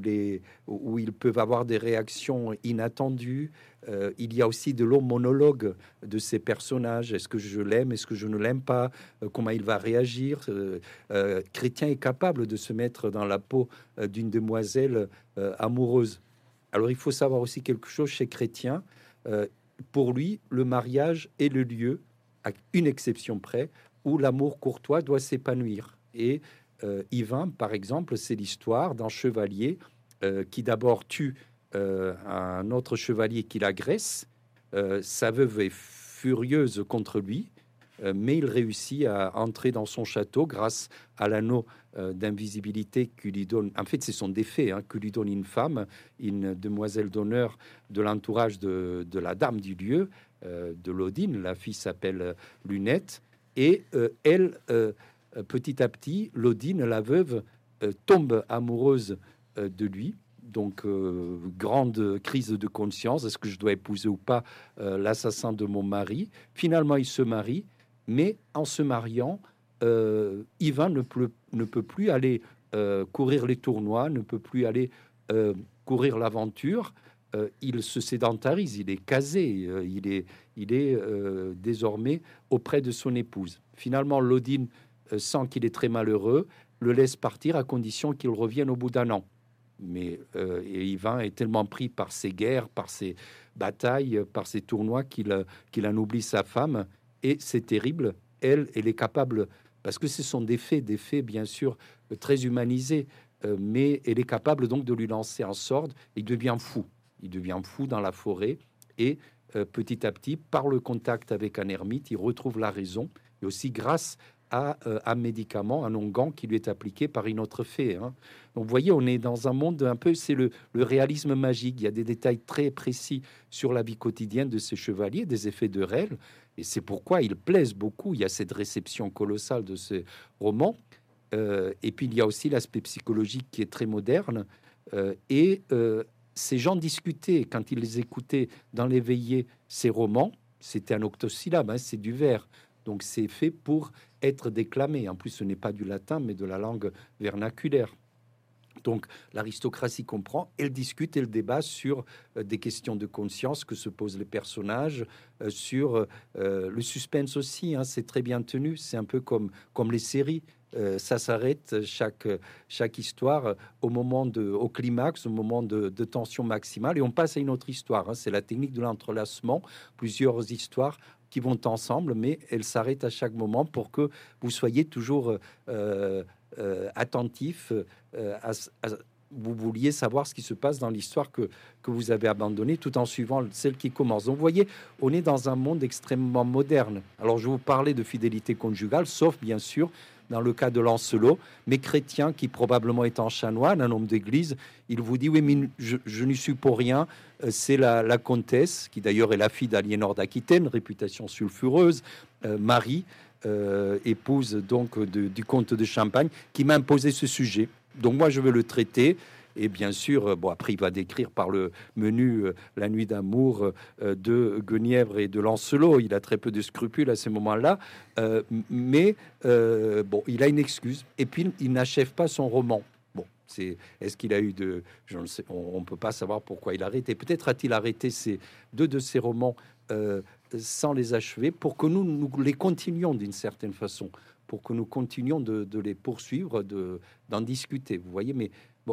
ils peuvent avoir des réactions inattendues. Euh, il y a aussi de longs monologues de ces personnages. Est-ce que je l'aime Est-ce que je ne l'aime pas? Euh, Comment il va réagir? Euh, Chrétien est capable de se mettre dans la peau d'une demoiselle amoureuse. Alors, il faut savoir aussi quelque chose chez Chrétien. pour lui, le mariage est le lieu, à une exception près, où l'amour courtois doit s'épanouir. Et euh, Yvain, par exemple, c'est l'histoire d'un chevalier euh, qui d'abord tue euh, un autre chevalier qui l'agresse. sa veuve est furieuse contre lui, mais il réussit à entrer dans son château grâce à l'anneau d'invisibilité que lui donne. En fait, c'est son défait hein, que lui donne une femme, une demoiselle d'honneur de l'entourage de, de, la dame du lieu, de Lodine. La fille s'appelle Lunette. Et euh, elle, euh, petit à petit, Lodine, la veuve, euh, tombe amoureuse de lui. Donc, grande crise de conscience. Est-ce que je dois épouser ou pas l'assassin de mon mari? Finalement, il se marie, mais en se mariant, Ivan ne peut, ne peut plus aller courir les tournois, ne peut plus aller courir l'aventure. il se sédentarise, il est casé, il est, il est euh, désormais auprès de son épouse. Finalement, Lodine euh, sent qu'il est très malheureux, le laisse partir à condition qu'il revienne au bout d'un an. Mais euh, est tellement pris par ses guerres, par ses batailles, par ses tournois qu'il en oublie sa femme. Et c'est terrible. Elle, elle est capable, parce que ce sont des faits, des faits bien sûr très humanisés, mais elle est capable donc de lui lancer un sort. Il devient fou. Il devient fou dans la forêt et euh, petit à petit, par le contact avec un ermite, il retrouve la raison, et aussi grâce à euh, un médicament, un onguent qui lui est appliqué par une autre fée. Hein. Donc, vous voyez, on est dans un monde un peu, c'est le, réalisme magique. Il y a des détails très précis sur la vie quotidienne de ces chevaliers, des effets de réel, et c'est pourquoi ils plaisent beaucoup. Il y a cette réception colossale de ces romans. Euh, et puis, il y a aussi l'aspect psychologique qui est très moderne. et ces gens discutaient quand ils les écoutaient dans les veillées, ces romans, c'était un octosyllabe, hein, c'est du vers. Donc c'est fait pour être déclamé. En plus, ce n'est pas du latin, mais de la langue vernaculaire. Donc l'aristocratie comprend, elle discute, elle débat sur euh, des questions de conscience que se posent les personnages, euh, sur euh, le suspense aussi. Hein, c'est très bien tenu. C'est un peu comme, comme les séries. Euh, ça s'arrête chaque, chaque histoire au moment de, au climax, au moment de, tension maximale, et on passe à une autre histoire. Hein. C'est la technique de l'entrelacement, plusieurs histoires qui vont ensemble, mais elles s'arrêtent à chaque moment pour que vous soyez toujours euh, euh, attentif à, vous vouliez savoir ce qui se passe dans l'histoire que, que vous avez abandonnée tout en suivant celle qui commence. Donc, vous voyez, on est dans un monde extrêmement moderne. Alors, je vous parlais de fidélité conjugale, sauf bien sûr dans le cas de Lancelot, mais chrétien qui probablement est en chanoine, un homme d'église, il vous dit oui, mais je, n'y suis pour rien. Euh, c'est la, comtesse, qui d'ailleurs est la fille d'Aliénor d'Aquitaine, réputation sulfureuse, euh, Marie, euh, épouse donc du comte de Champagne, qui m'a imposé ce sujet. Donc moi, je veux le traiter. Et bien sûr, euh, bon, après, il va décrire par le menu euh, La nuit d'amour euh, de Guenièvre et de Lancelot. Il a très peu de scrupules à ce moment-là. mais bon, il a une excuse. Et puis, il n'achève pas son roman. Bon, c'est est-ce qu'il a eu de. Je ne sais, on ne peut pas savoir pourquoi il a arrêté. Peut-être a-t-il arrêté ces deux de ses romans sans les achever pour que nous, nous les continuions d'une certaine façon pour que nous continuions de, de les poursuivre, d'en discuter. Vous voyez, mais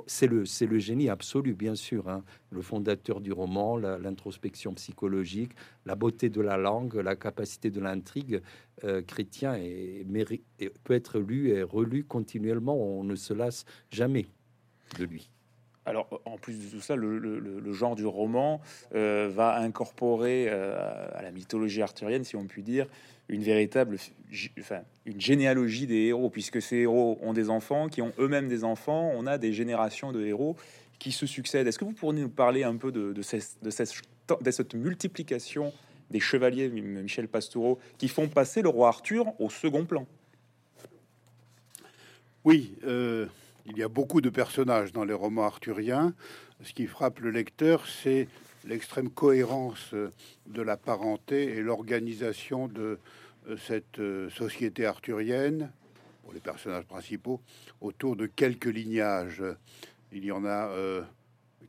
c'est le, le génie absolu, bien sûr. Hein. Le fondateur du roman, l'introspection psychologique, la beauté de la langue, la capacité de l'intrigue euh, chrétien et, peut être lu et relu continuellement. On ne se lasse jamais de lui. Alors, en plus de tout ça, le, genre du roman euh, va incorporer euh, à la mythologie arthurienne, si on peut dire, une véritable, généalogie des héros, puisque ces héros ont des enfants, qui ont eux-mêmes des enfants. On a des générations de héros qui se succèdent. Est-ce que vous pourriez nous parler un peu de, cette multiplication des chevaliers, Michel Pastoureau, qui font passer le roi Arthur au second plan? Oui. Euh, il y a beaucoup de personnages dans les romans arthuriens. Ce qui frappe le lecteur, c'est l'extrême cohérence de la parenté et l'organisation de euh, cette euh, société arthurienne, pour les personnages principaux, autour de quelques lignages. Il y en a euh,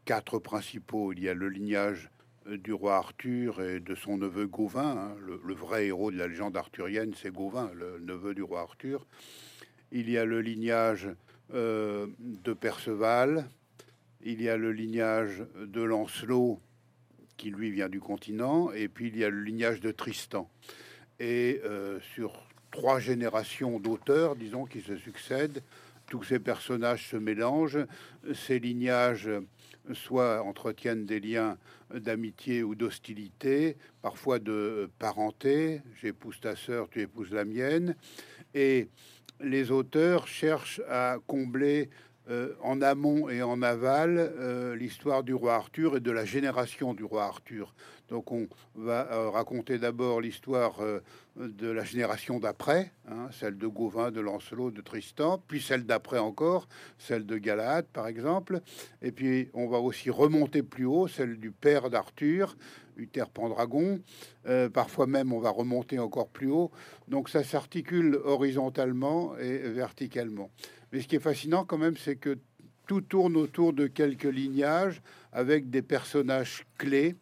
quatre principaux. Il y a le lignage du roi Arthur et de son neveu Gauvin. Hein. Le, le, vrai héros de la légende arthurienne, c'est Gauvin, le neveu du roi Arthur. Il y a le lignage euh, de Perceval. Il y a le lignage de Lancelot, qui lui vient du continent, et puis il y a le lignage de Tristan. Et euh, sur trois générations d'auteurs, disons, qui se succèdent, tous ces personnages se mélangent. Ces lignages soit entretiennent des liens d'amitié ou d'hostilité, parfois de parenté. J'épouse ta sœur, tu épouses la mienne. Et les auteurs cherchent à combler euh, en amont et en aval euh, l'histoire du roi Arthur et de la génération du roi Arthur. Donc on va euh, raconter d'abord l'histoire de la génération d'après, hein, celle de Gauvin, de Lancelot, de Tristan, puis celle d'après encore, celle de Galahad par exemple, et puis on va aussi remonter plus haut, celle du père d'Arthur, Uther Pendragon. Parfois même, on va remonter encore plus haut. Donc ça s'articule horizontalement et verticalement. Mais ce qui est fascinant quand même, c'est que tout tourne autour de quelques lignages avec des personnages clés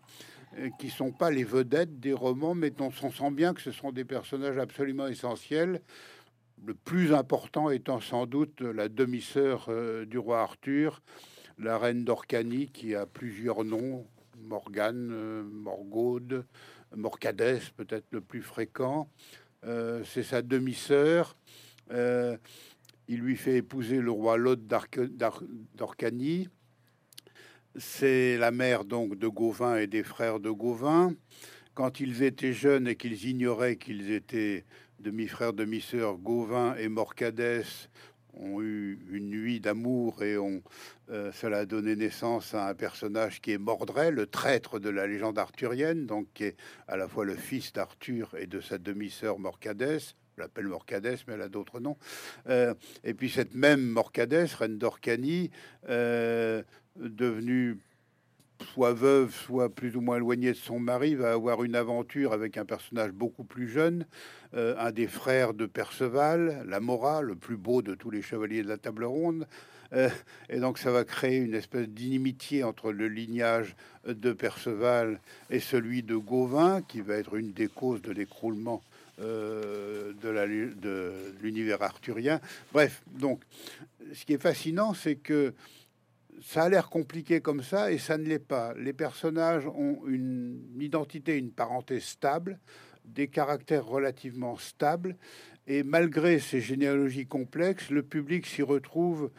euh, qui sont pas les vedettes des romans, mais on sent bien que ce sont des personnages absolument essentiels. Le plus important étant sans doute la demi-sœur euh, du roi Arthur, la reine d'Orcanie, qui a plusieurs noms, Morgane, euh, Morgaude, Morcadès, peut-être le plus fréquent. C'est sa demi-sœur. Il lui fait épouser le roi Lot d'Orcanie. C'est la mère donc de Gauvin et des frères de Gauvin. Quand ils étaient jeunes et qu'ils ignoraient qu'ils étaient demi-frères, demi-sœurs, Gauvin et Morcadès ont eu une nuit d'amour et ont, euh, cela a donné naissance à un personnage qui est Mordray, le traître de la légende arthurienne, donc qui est à la fois le fils d'Arthur et de sa demi-sœur Morcadès. L'appelle Morcadès, mais elle a d'autres noms. Euh, et puis cette même Morcadès, reine d'Orcanie, euh, devenue soit veuve, soit plus ou moins éloignée de son mari, va avoir une aventure avec un personnage beaucoup plus jeune, euh, un des frères de Perceval, la Mora, le plus beau de tous les chevaliers de la table ronde. Et donc ça va créer une espèce d'inimitié entre le lignage de Perceval et celui de Gauvin, qui va être une des causes de l'écroulement de l'univers arthurien. Bref, donc ce qui est fascinant, c'est que ça a l'air compliqué comme ça et ça ne l'est pas. Les personnages ont une identité, une parenté stable, des caractères relativement stables et malgré ces généalogies complexes, le public s'y retrouve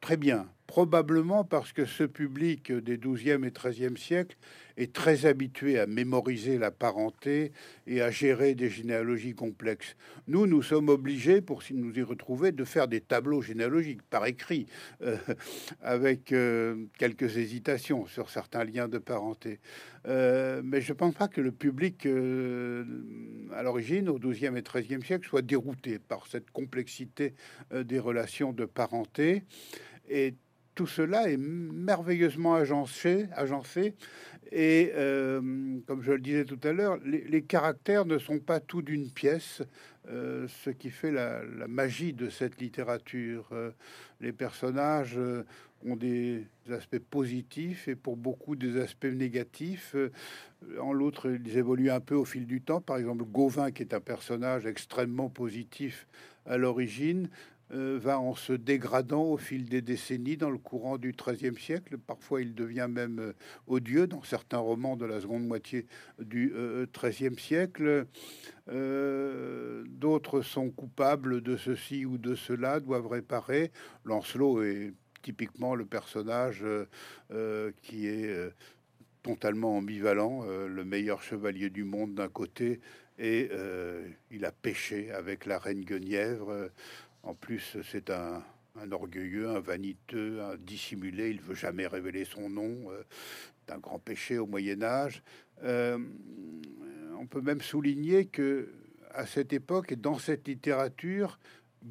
très bien. Probablement parce que ce public des 12e et 13e siècles est très habitué à mémoriser la parenté et à gérer des généalogies complexes. Nous, nous sommes obligés, pour nous y retrouver, de faire des tableaux généalogiques par écrit, euh, avec euh, quelques hésitations sur certains liens de parenté. Euh, mais je ne pense pas que le public, à l'origine, au 12e et 13e siècle, soit dérouté par cette complexité des relations de parenté. Et tout cela est merveilleusement agencé, agencé et euh, comme je le disais tout à l'heure, les, caractères ne sont pas tout d'une pièce, euh, ce qui fait la, magie de cette littérature. Euh, les personnages ont des aspects positifs et pour beaucoup des aspects négatifs. en l'autre, ils évoluent un peu au fil du temps. Par exemple, Gauvin, qui est un personnage extrêmement positif à l'origine, euh, va en se dégradant au fil des décennies dans le courant du XIIIe siècle. Parfois, il devient même euh, odieux dans certains romans de la seconde moitié du XIIIe euh, siècle. D'autres sont coupables de ceci ou de cela, doivent réparer. Lancelot est typiquement le personnage qui est totalement ambivalent, le meilleur chevalier du monde d'un côté, et il a péché avec la reine Guenièvre. En plus, c'est un, orgueilleux, un vaniteux, un dissimulé, il veut jamais révéler son nom, euh, un grand péché au Moyen Âge. Euh, on peut même souligner que à cette époque et dans cette littérature,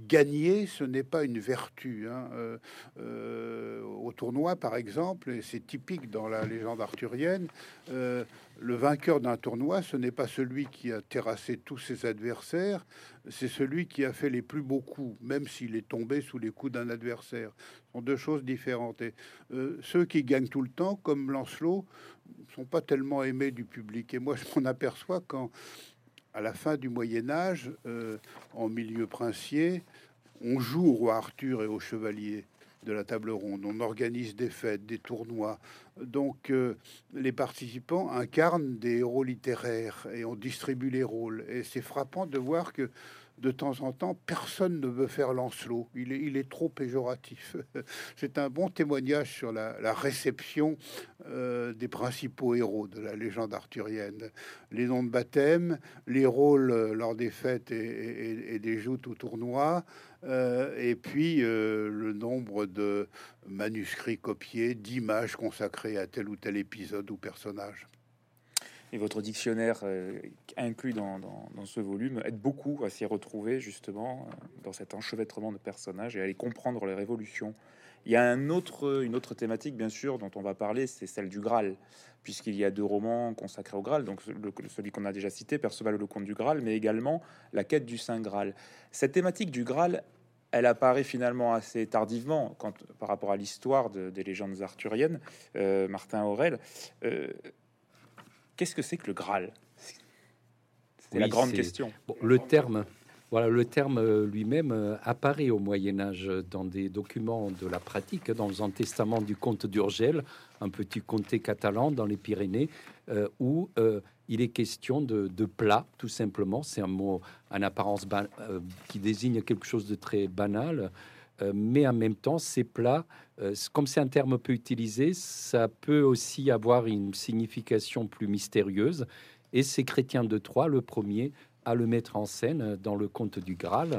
gagner, ce n'est pas une vertu. Hein. Euh, euh, au tournoi, par exemple, et c'est typique dans la légende arthurienne, euh, le vainqueur d'un tournoi, ce n'est pas celui qui a terrassé tous ses adversaires, c'est celui qui a fait les plus beaux coups, même s'il est tombé sous les coups d'un adversaire. Ce sont deux choses différentes. Et ceux qui gagnent tout le temps, comme Lancelot, sont pas tellement aimés du public. Et moi, je m'en aperçois quand à la fin du Moyen Âge, euh, en milieu princier, on joue au roi Arthur et aux chevaliers de la table ronde. On organise des fêtes, des tournois. Donc euh, les participants incarnent des héros littéraires et on distribue les rôles. Et c'est frappant de voir que de temps en temps, personne ne veut faire Lancelot. Il est, trop péjoratif. C'est un bon témoignage sur la, réception euh, des principaux héros de la légende arthurienne. Les noms de baptême, les rôles euh, lors des fêtes et, des joutes au tournoi, euh, et puis le nombre de manuscrits copiés, d'images consacrées à tel ou tel épisode ou personnage et votre dictionnaire euh, inclus dans, ce volume aide beaucoup à s'y retrouver justement euh, dans cet enchevêtrement de personnages et à les comprendre les révolutions. Il y a un autre, une autre thématique bien sûr dont on va parler, c'est celle du Graal, puisqu'il y a deux romans consacrés au Graal, donc celui qu'on a déjà cité, Perceval le comte du Graal, mais également la quête du Saint Graal. Cette thématique du Graal, elle apparaît finalement assez tardivement par rapport à l'histoire des légendes arthuriennes. Euh, Martin Aurel. Qu'est-ce que c'est que le Graal? C'est la grande question. le terme, voilà, le terme euh, lui-même euh, apparaît au Moyen Âge dans des documents de la pratique, dans un testament du comte d'Urgel, un petit comté catalan dans les Pyrénées, euh, où il est question de, plat, tout simplement. C'est un mot en apparence qui désigne quelque chose de très banal. Mais en même temps, ces plats euh, comme c'est un terme peu utilisé, ça peut aussi avoir une signification plus mystérieuse. Et c'est Chrétien de Troyes, le premier, à le mettre en scène dans le conte du Graal,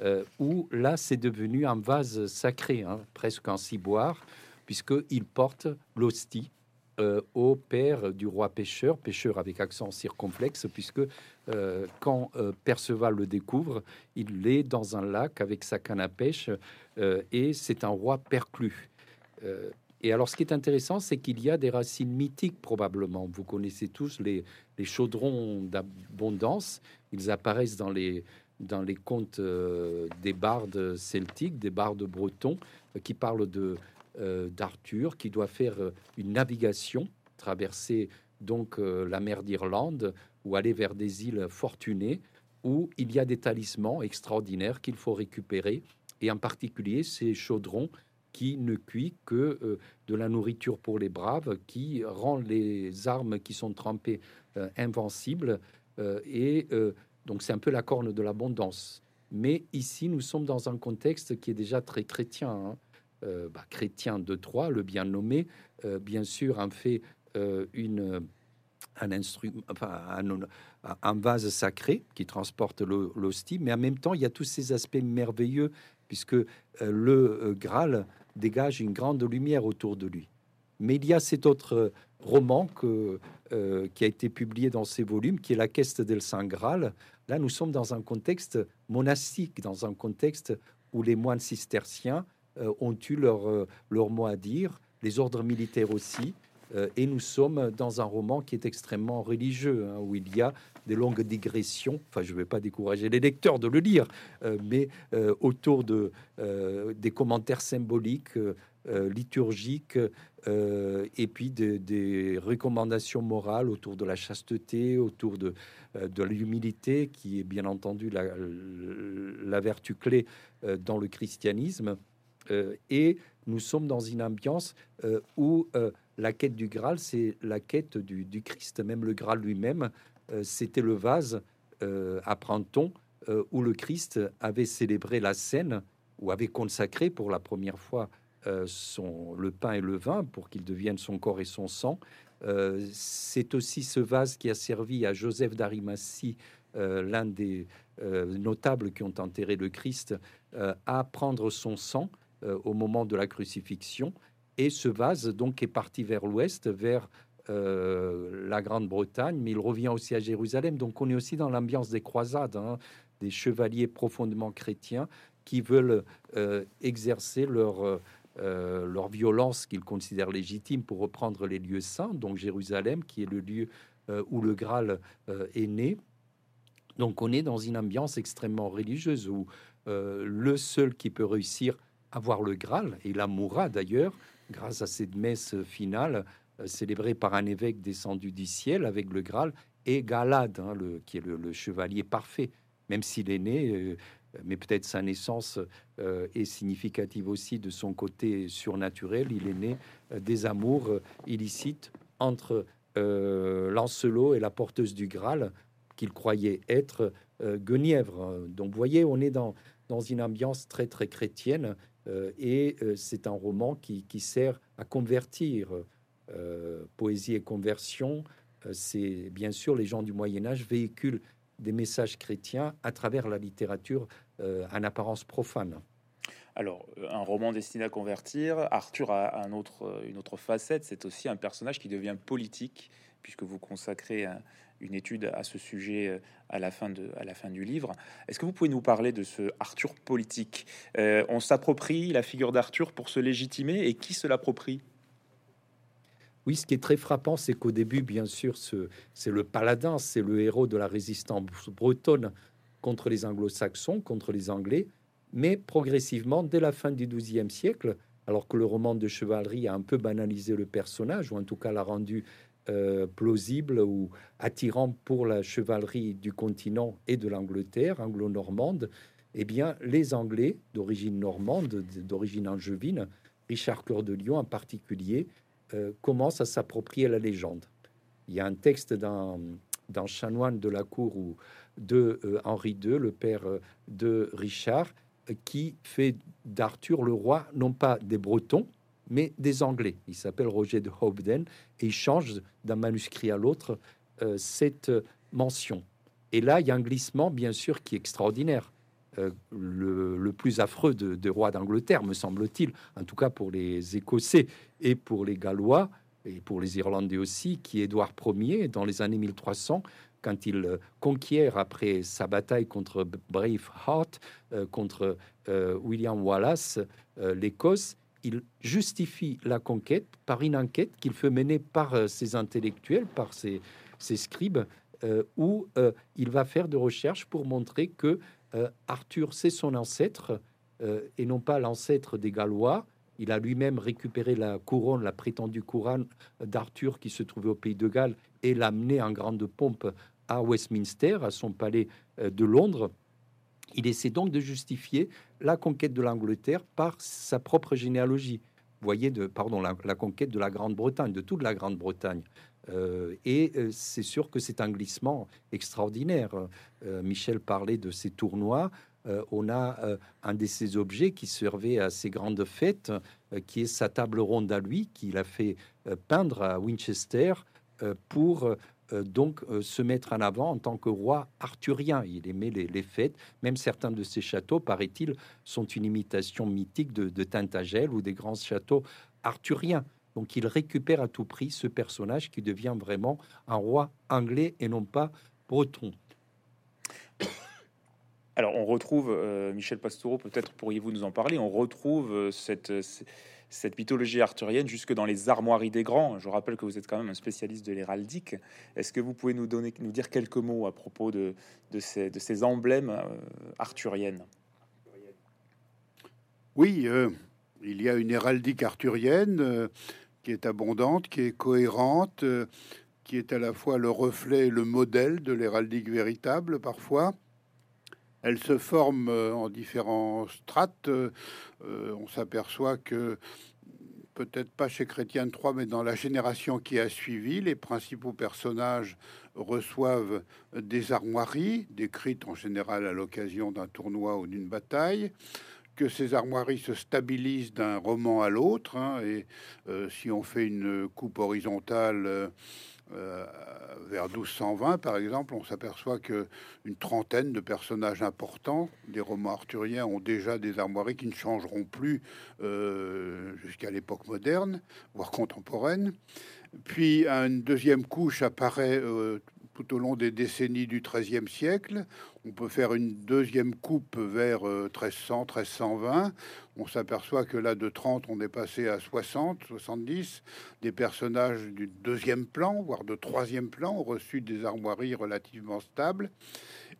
euh, où là, c'est devenu un vase sacré, hein, presque un ciboire, puisqu'il porte l'hostie euh, au père du roi pêcheur, pêcheur avec accent circonflexe, puisque euh, quand euh, Perceval le découvre, il est dans un lac avec sa canne à pêche et c'est un roi perclus. et alors, ce qui est intéressant, c'est qu'il y a des racines mythiques probablement. Vous connaissez tous les, les chaudrons d'abondance. Ils apparaissent dans les, dans les contes des bardes celtiques, des bardes bretons, qui parlent de d'Arthur qui doit faire euh, une navigation, traverser donc euh, la mer d'Irlande ou aller vers des îles fortunées où il y a des talismans extraordinaires qu'il faut récupérer et en particulier ces chaudrons qui ne cuit que de la nourriture pour les braves, qui rend les armes qui sont trempées invincibles. et donc c'est un peu la corne de l'abondance. Mais ici, nous sommes dans un contexte qui est déjà très chrétien. Hein. Euh, bah, chrétien de Troyes, le bien nommé, euh, bien sûr, en fait euh, une, un vase sacré qui transporte l'hostie, mais en même temps, il y a tous ces aspects merveilleux, puisque le Graal dégage une grande lumière autour de lui. Mais il y a cet autre roman qui a été publié dans ces volumes, qui est La Quête del Saint Graal. Là, nous sommes dans un contexte monastique, dans un contexte où les moines cisterciens ont eu leur, euh, leur mot à dire, les ordres militaires aussi. Euh, et nous sommes dans un roman qui est extrêmement religieux, hein, où il y a des longues digressions. Enfin, je ne vais pas décourager les lecteurs de le lire, mais autour de, des commentaires symboliques, liturgiques, et puis des, recommandations morales autour de la chasteté, autour de, de l'humilité, qui est bien entendu la, la vertu clé dans le christianisme. Euh, et nous sommes dans une ambiance euh, où euh, la quête du Graal, c'est la quête du, Christ. Même le Graal lui-même, c'était le vase, apprend-on, où le Christ avait célébré la scène ou avait consacré pour la première fois son, le pain et le vin pour qu'ils deviennent son corps et son sang. c'est aussi ce vase qui a servi à Joseph d'Arimathie, l'un des notables qui ont enterré le Christ, à prendre son sang au moment de la crucifixion. Et ce vase donc est parti vers l'ouest, vers la Grande-Bretagne, mais il revient aussi à Jérusalem. Donc on est aussi dans l'ambiance des croisades, hein, des chevaliers profondément chrétiens qui veulent euh, exercer leur, euh, leur violence qu'ils considèrent légitime pour reprendre les lieux saints, donc Jérusalem, qui est le lieu euh, où le Graal est né. Donc on est dans une ambiance extrêmement religieuse où le seul qui peut réussir à voir le Graal, et il mourra d'ailleurs, grâce à cette messe finale, euh, célébré par un évêque descendu du ciel avec le Graal, et Galad, hein, qui est le, chevalier parfait, même s'il est né, euh, mais peut-être sa naissance euh, est significative aussi de son côté surnaturel. Il est né des amours illicites entre Lancelot et la porteuse du Graal, qu'il croyait être Guenièvre. Donc, vous voyez, on est dans, dans une ambiance très, très chrétienne, et c'est un roman qui, sert à convertir euh, poésie et conversion, euh, c'est bien sûr les gens du Moyen Âge véhiculent des messages chrétiens à travers la littérature euh, en apparence profane. Alors, un roman destiné à convertir, Arthur a un autre, une autre facette, c'est aussi un personnage qui devient politique, puisque vous consacrez une étude à ce sujet à la fin, de, à la fin du livre. Est-ce que vous pouvez nous parler de ce Arthur politique? On s'approprie la figure d'Arthur pour se légitimer, et qui se l'approprie? Oui, ce qui est très frappant, c'est qu'au début, bien sûr, c'est le paladin, c'est le héros de la résistance bretonne contre les anglo-saxons, contre les Anglais. Mais progressivement, dès la fin du XIIe siècle, alors que le roman de chevalerie a un peu banalisé le personnage, ou en tout cas l'a rendu euh, plausible ou attirant pour la chevalerie du continent et de l'Angleterre, anglo-normande, eh bien, les Anglais d'origine normande, d'origine angevine, Richard Cœur de Lion en particulier, euh, commence à s'approprier la légende. Il y a un texte dans, dans Chanoine de la cour ou de euh, Henri II, le père euh, de Richard, qui fait d'Arthur le roi non pas des Bretons, mais des Anglais. Il s'appelle Roger de Hobden et il change d'un manuscrit à l'autre cette mention. Et là, il y a un glissement, bien sûr, qui est extraordinaire. le, plus affreux de, de rois d'Angleterre, me semble-t-il, en tout cas pour les Écossais, et pour les Gallois et pour les Irlandais aussi, qui est Édouard Ier dans les années 1300, quand il euh, conquiert après sa bataille contre Braveheart, euh, contre euh, William Wallace, l'Écosse, il justifie la conquête par une enquête qu'il fait mener par ses intellectuels, par ses, scribes, où il va faire de recherches pour montrer que Arthur, c'est son ancêtre, et non pas l'ancêtre des Gallois, il a lui-même récupéré la couronne, la prétendue couronne d'Arthur qui se trouvait au pays de Galles et l'a amené en grande pompe à Westminster, à son palais euh, de Londres. Il essaie donc de justifier la conquête de l'Angleterre par sa propre généalogie. Vous voyez, pardon, la, conquête de la Grande-Bretagne, de toute la Grande-Bretagne. Euh, et euh, c'est sûr que c'est un glissement extraordinaire. Michel parlait de ces tournois. Euh, on a euh, un de ces objets qui servait à ces grandes fêtes, euh, qui est sa table ronde à lui, qu'il a fait peindre à Winchester pour donc se mettre en avant en tant que roi arthurien. Il aimait les, fêtes. Même certains de ses châteaux, paraît-il, sont une imitation mythique de, Tintagel ou des grands châteaux arthuriens. Donc il récupère à tout prix ce personnage qui devient vraiment un roi anglais et non pas breton. Alors, on retrouve, euh, Michel Pastoureau, peut-être pourriez-vous nous en parler, on retrouve euh, cette, cette mythologie arthurienne jusque dans les armoiries des grands. Je rappelle que vous êtes quand même un spécialiste de l'héraldique. Est-ce que vous pouvez nous, donner, dire quelques mots à propos de, ces, emblèmes euh, arthuriennes? Oui, il y a une héraldique arthurienne qui est abondante, qui est cohérente, qui est à la fois le reflet et le modèle de l'héraldique véritable parfois. Elle se forme euh, en différents strates. Euh, on s'aperçoit que peut-être pas chez Chrétien III, mais dans la génération qui a suivi, les principaux personnages reçoivent des armoiries, décrites en général à l'occasion d'un tournoi ou d'une bataille, que ces armoiries se stabilisent d'un roman à l'autre. hein, et euh, si on fait une coupe horizontale euh, vers 1220, par exemple, on s'aperçoit que une trentaine de personnages importants des romans arthuriens ont déjà des armoiries qui ne changeront plus euh, jusqu'à l'époque moderne, voire contemporaine. Puis une deuxième couche apparaît euh, tout au long des décennies du XIIIe siècle. On peut faire une deuxième coupe vers euh, 1300, 1320. On s'aperçoit que là, de 30, on est passé à 60, 70. Des personnages du deuxième plan, voire de troisième plan, ont reçu des armoiries relativement stables.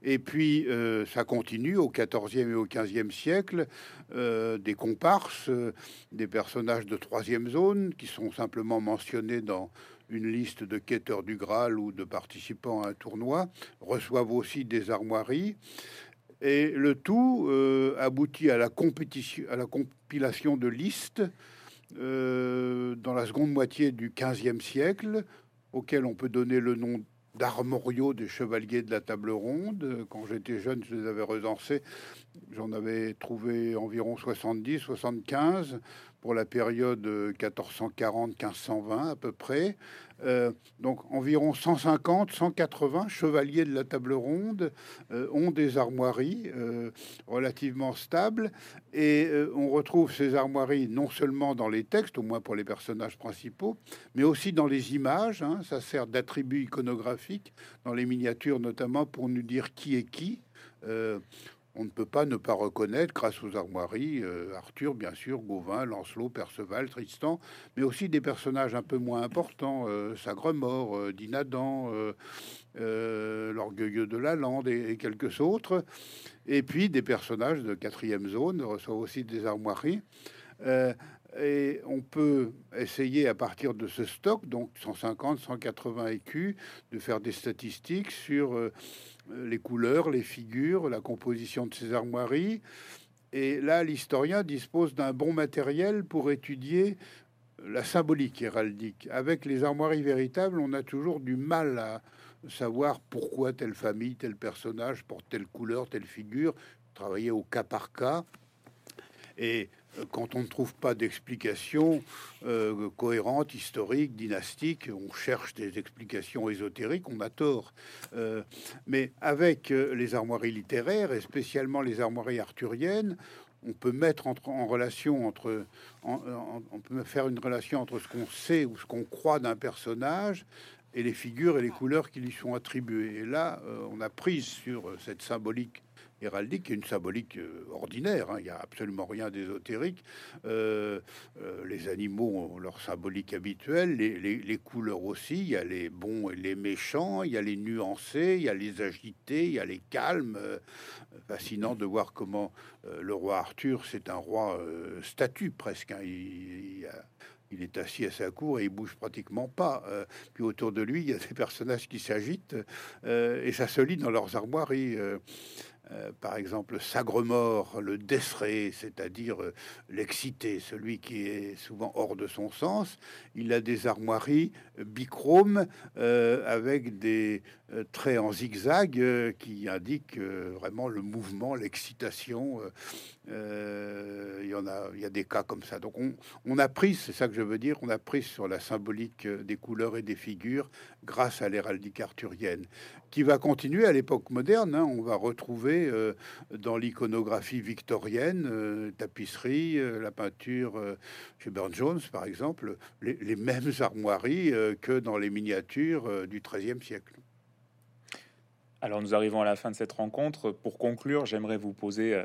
Et puis, euh, ça continue au XIVe et au XVe siècle, euh, des comparses, euh, des personnages de troisième zone qui sont simplement mentionnés dans une liste de quêteurs du Graal ou de participants à un tournoi, reçoivent aussi des armoiries. Et le tout euh, aboutit à la, compétition, à la compilation de listes euh, dans la seconde moitié du XVe siècle, auxquelles on peut donner le nom d'armoriaux des chevaliers de la table ronde. Quand j'étais jeune, je les avais recensés. J'en avais trouvé environ 70, 75 pour la période 1440-1520 à peu près. Euh, donc environ 150, 180 chevaliers de la table ronde euh, ont des armoiries euh, relativement stables et euh, on retrouve ces armoiries non seulement dans les textes, au moins pour les personnages principaux, mais aussi dans les images. hein. ça sert d'attribut iconographique dans les miniatures notamment pour nous dire qui est qui. On ne peut pas ne pas reconnaître, grâce aux armoiries, euh, Arthur, bien sûr, Gauvin, Lancelot, Perceval, Tristan, mais aussi des personnages un peu moins importants, euh, Sagremort, euh, Dinadan, euh, l'Orgueilleux de la Lande et, et quelques autres. Et puis des personnages de quatrième zone reçoivent aussi des armoiries. Et on peut essayer à partir de ce stock, donc 150, 180 écus, de faire des statistiques sur les couleurs, les figures, la composition de ces armoiries. Et là, l'historien dispose d'un bon matériel pour étudier la symbolique héraldique. Avec les armoiries véritables, on a toujours du mal à savoir pourquoi telle famille, tel personnage porte telle couleur, telle figure, travailler au cas par cas. Et euh, quand on ne trouve pas d'explication euh, cohérente, historique, dynastique, on cherche des explications ésotériques, on a tort. Euh, mais avec euh, les armoiries littéraires, et spécialement les armoiries arthuriennes, on peut mettre en relation entre, en- en- on peut faire une relation entre ce qu'on sait ou ce qu'on croit d'un personnage et les figures et les couleurs qui lui sont attribuées. Et là, euh, on a prise sur cette symbolique héraldique, qui est une symbolique euh, ordinaire. hein. Il n'y a absolument rien d'ésotérique. Euh, euh, les animaux ont leur symbolique habituelle, les, couleurs aussi. Il y a les bons et les méchants, il y a les nuancés, il y a les agités, il y a les calmes. Fascinant de voir comment le roi Arthur, c'est un roi statue presque. hein. Il, est assis à sa cour et il bouge pratiquement pas. Puis autour de lui, il y a des personnages qui s'agitent et ça se lit dans leurs armoiries. Euh, par exemple, Sagremort, le déceret, c'est-à-dire euh, l'excité, celui qui est souvent hors de son sens. Il a des armoiries bichromes euh, avec des euh, traits en zigzag euh, qui indiquent vraiment le mouvement, l'excitation. il y en a, il y a des cas comme ça. Donc on, on a pris, c'est ça que je veux dire, on a pris sur la symbolique des couleurs et des figures grâce à l'héraldique arthurienne, qui va continuer à l'époque moderne. hein. On va retrouver dans l'iconographie victorienne, tapisserie, la peinture chez Burne Jones, par exemple, les, mêmes armoiries que dans les miniatures euh, du XIIIe siècle. Alors nous arrivons à la fin de cette rencontre. Pour conclure, j'aimerais vous poser euh,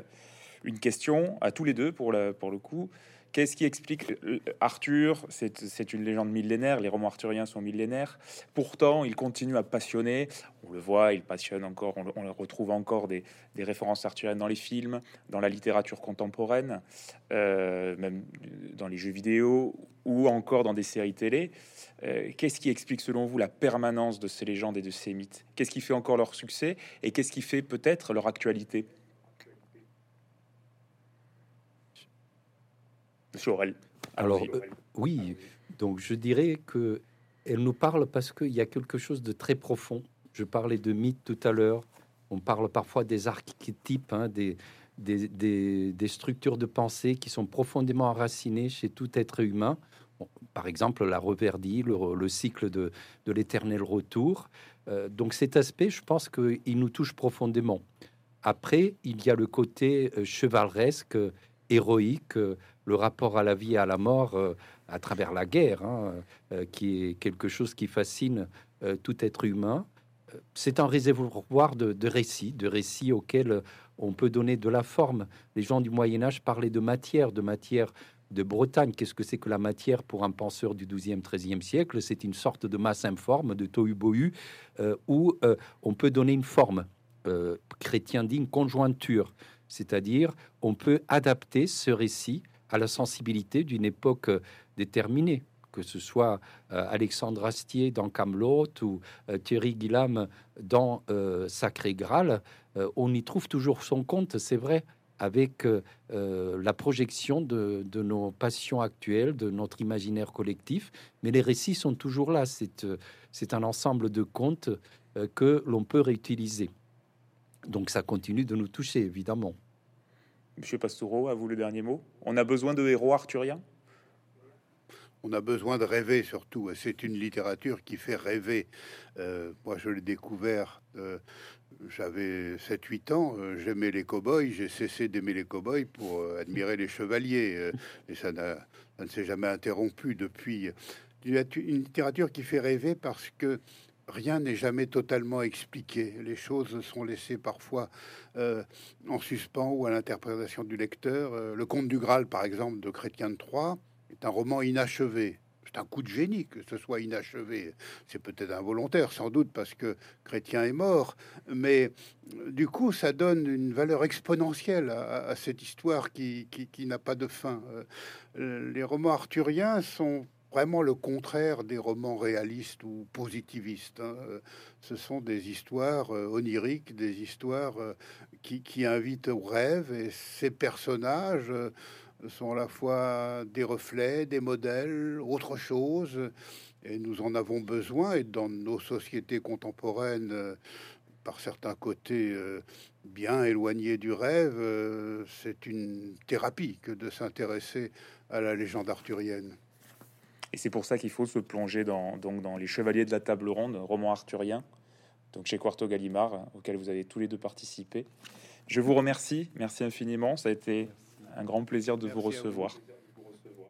une question à tous les deux pour le, pour le coup. Qu'est-ce qui explique euh, Arthur C'est une légende millénaire, les romans arthuriens sont millénaires. Pourtant, il continue à passionner. On le voit, il passionne encore, on retrouve encore des, des références arthuriennes dans les films, dans la littérature contemporaine, euh, même dans les jeux vidéo ou encore dans des séries télé. Euh, qu'est-ce qui explique selon vous la permanence de ces légendes et de ces mythes? Qu'est-ce qui fait encore leur succès et qu'est-ce qui fait peut-être leur actualité? Monsieur Aurel. Alors, euh. Oui, donc je dirais que elle nous parle parce qu'il y a quelque chose de très profond. Je parlais de mythe tout à l'heure. On parle parfois des archétypes, hein, des, des, des, structures de pensée qui sont profondément enracinées chez tout être humain. par exemple, la reverdie, le, cycle de, de l'éternel retour. Euh, donc cet aspect, je pense qu'il nous touche profondément. Après, il y a le côté euh, chevaleresque, héroïque, le rapport à la vie et à la mort à travers la guerre, hein, qui est quelque chose qui fascine tout être humain c'est un réservoir de, récits, de récits auxquels on peut donner de la forme. Les gens du Moyen Âge parlaient de matière, de matière de Bretagne. Qu'est-ce que c'est que la matière pour un penseur du 12e, 13e siècle? C'est une sorte de masse informe, de tohu-bohu, euh, où euh, on peut donner une forme. Euh, chrétien dit une conjointure, c'est-à-dire on peut adapter ce récit à la sensibilité d'une époque déterminée que ce soit euh, Alexandre Astier dans Camelot ou euh, Thierry Guillaume dans euh, Sacré Graal, on y trouve toujours son compte, c'est vrai, avec la projection de, nos passions actuelles, de notre imaginaire collectif, mais les récits sont toujours là. C'est un ensemble de contes que l'on peut réutiliser. Donc ça continue de nous toucher, évidemment. Monsieur Pastoureau, à vous le dernier mot. On a besoin de héros arthuriens? On a besoin de rêver surtout. C'est une littérature qui fait rêver. Euh, moi, je l'ai découvert, euh, j'avais 7-8 ans, euh, j'aimais les cow-boys, j'ai cessé d'aimer les cow-boys pour admirer les chevaliers. et ça, ne s'est jamais interrompu depuis. Une littérature qui fait rêver parce que rien n'est jamais totalement expliqué. Les choses sont laissées parfois en suspens ou à l'interprétation du lecteur. le conte du Graal, par exemple, de Chrétien de Troyes, un roman inachevé. C'est un coup de génie que ce soit inachevé. C'est peut-être involontaire, sans doute, parce que Chrétien est mort, mais du coup, ça donne une valeur exponentielle à, cette histoire qui, qui, n'a pas de fin. Euh, les romans arthuriens sont vraiment le contraire des romans réalistes ou positivistes. Hein. Ce sont des histoires euh, oniriques, des histoires euh, qui, qui invitent au rêve, et ces personnages sont à la fois des reflets, des modèles, autre chose. Et nous en avons besoin. Et dans nos sociétés contemporaines, euh, par certains côtés euh, bien éloignés du rêve, euh, c'est une thérapie que de s'intéresser à la légende arthurienne. Et c'est pour ça qu'il faut se plonger dans, donc, dans Les Chevaliers de la Table Ronde, roman arthurien, donc chez Quarto Gallimard, auquel vous avez tous les deux participé. Je vous remercie, merci infiniment. Ça a été un grand plaisir de vous recevoir.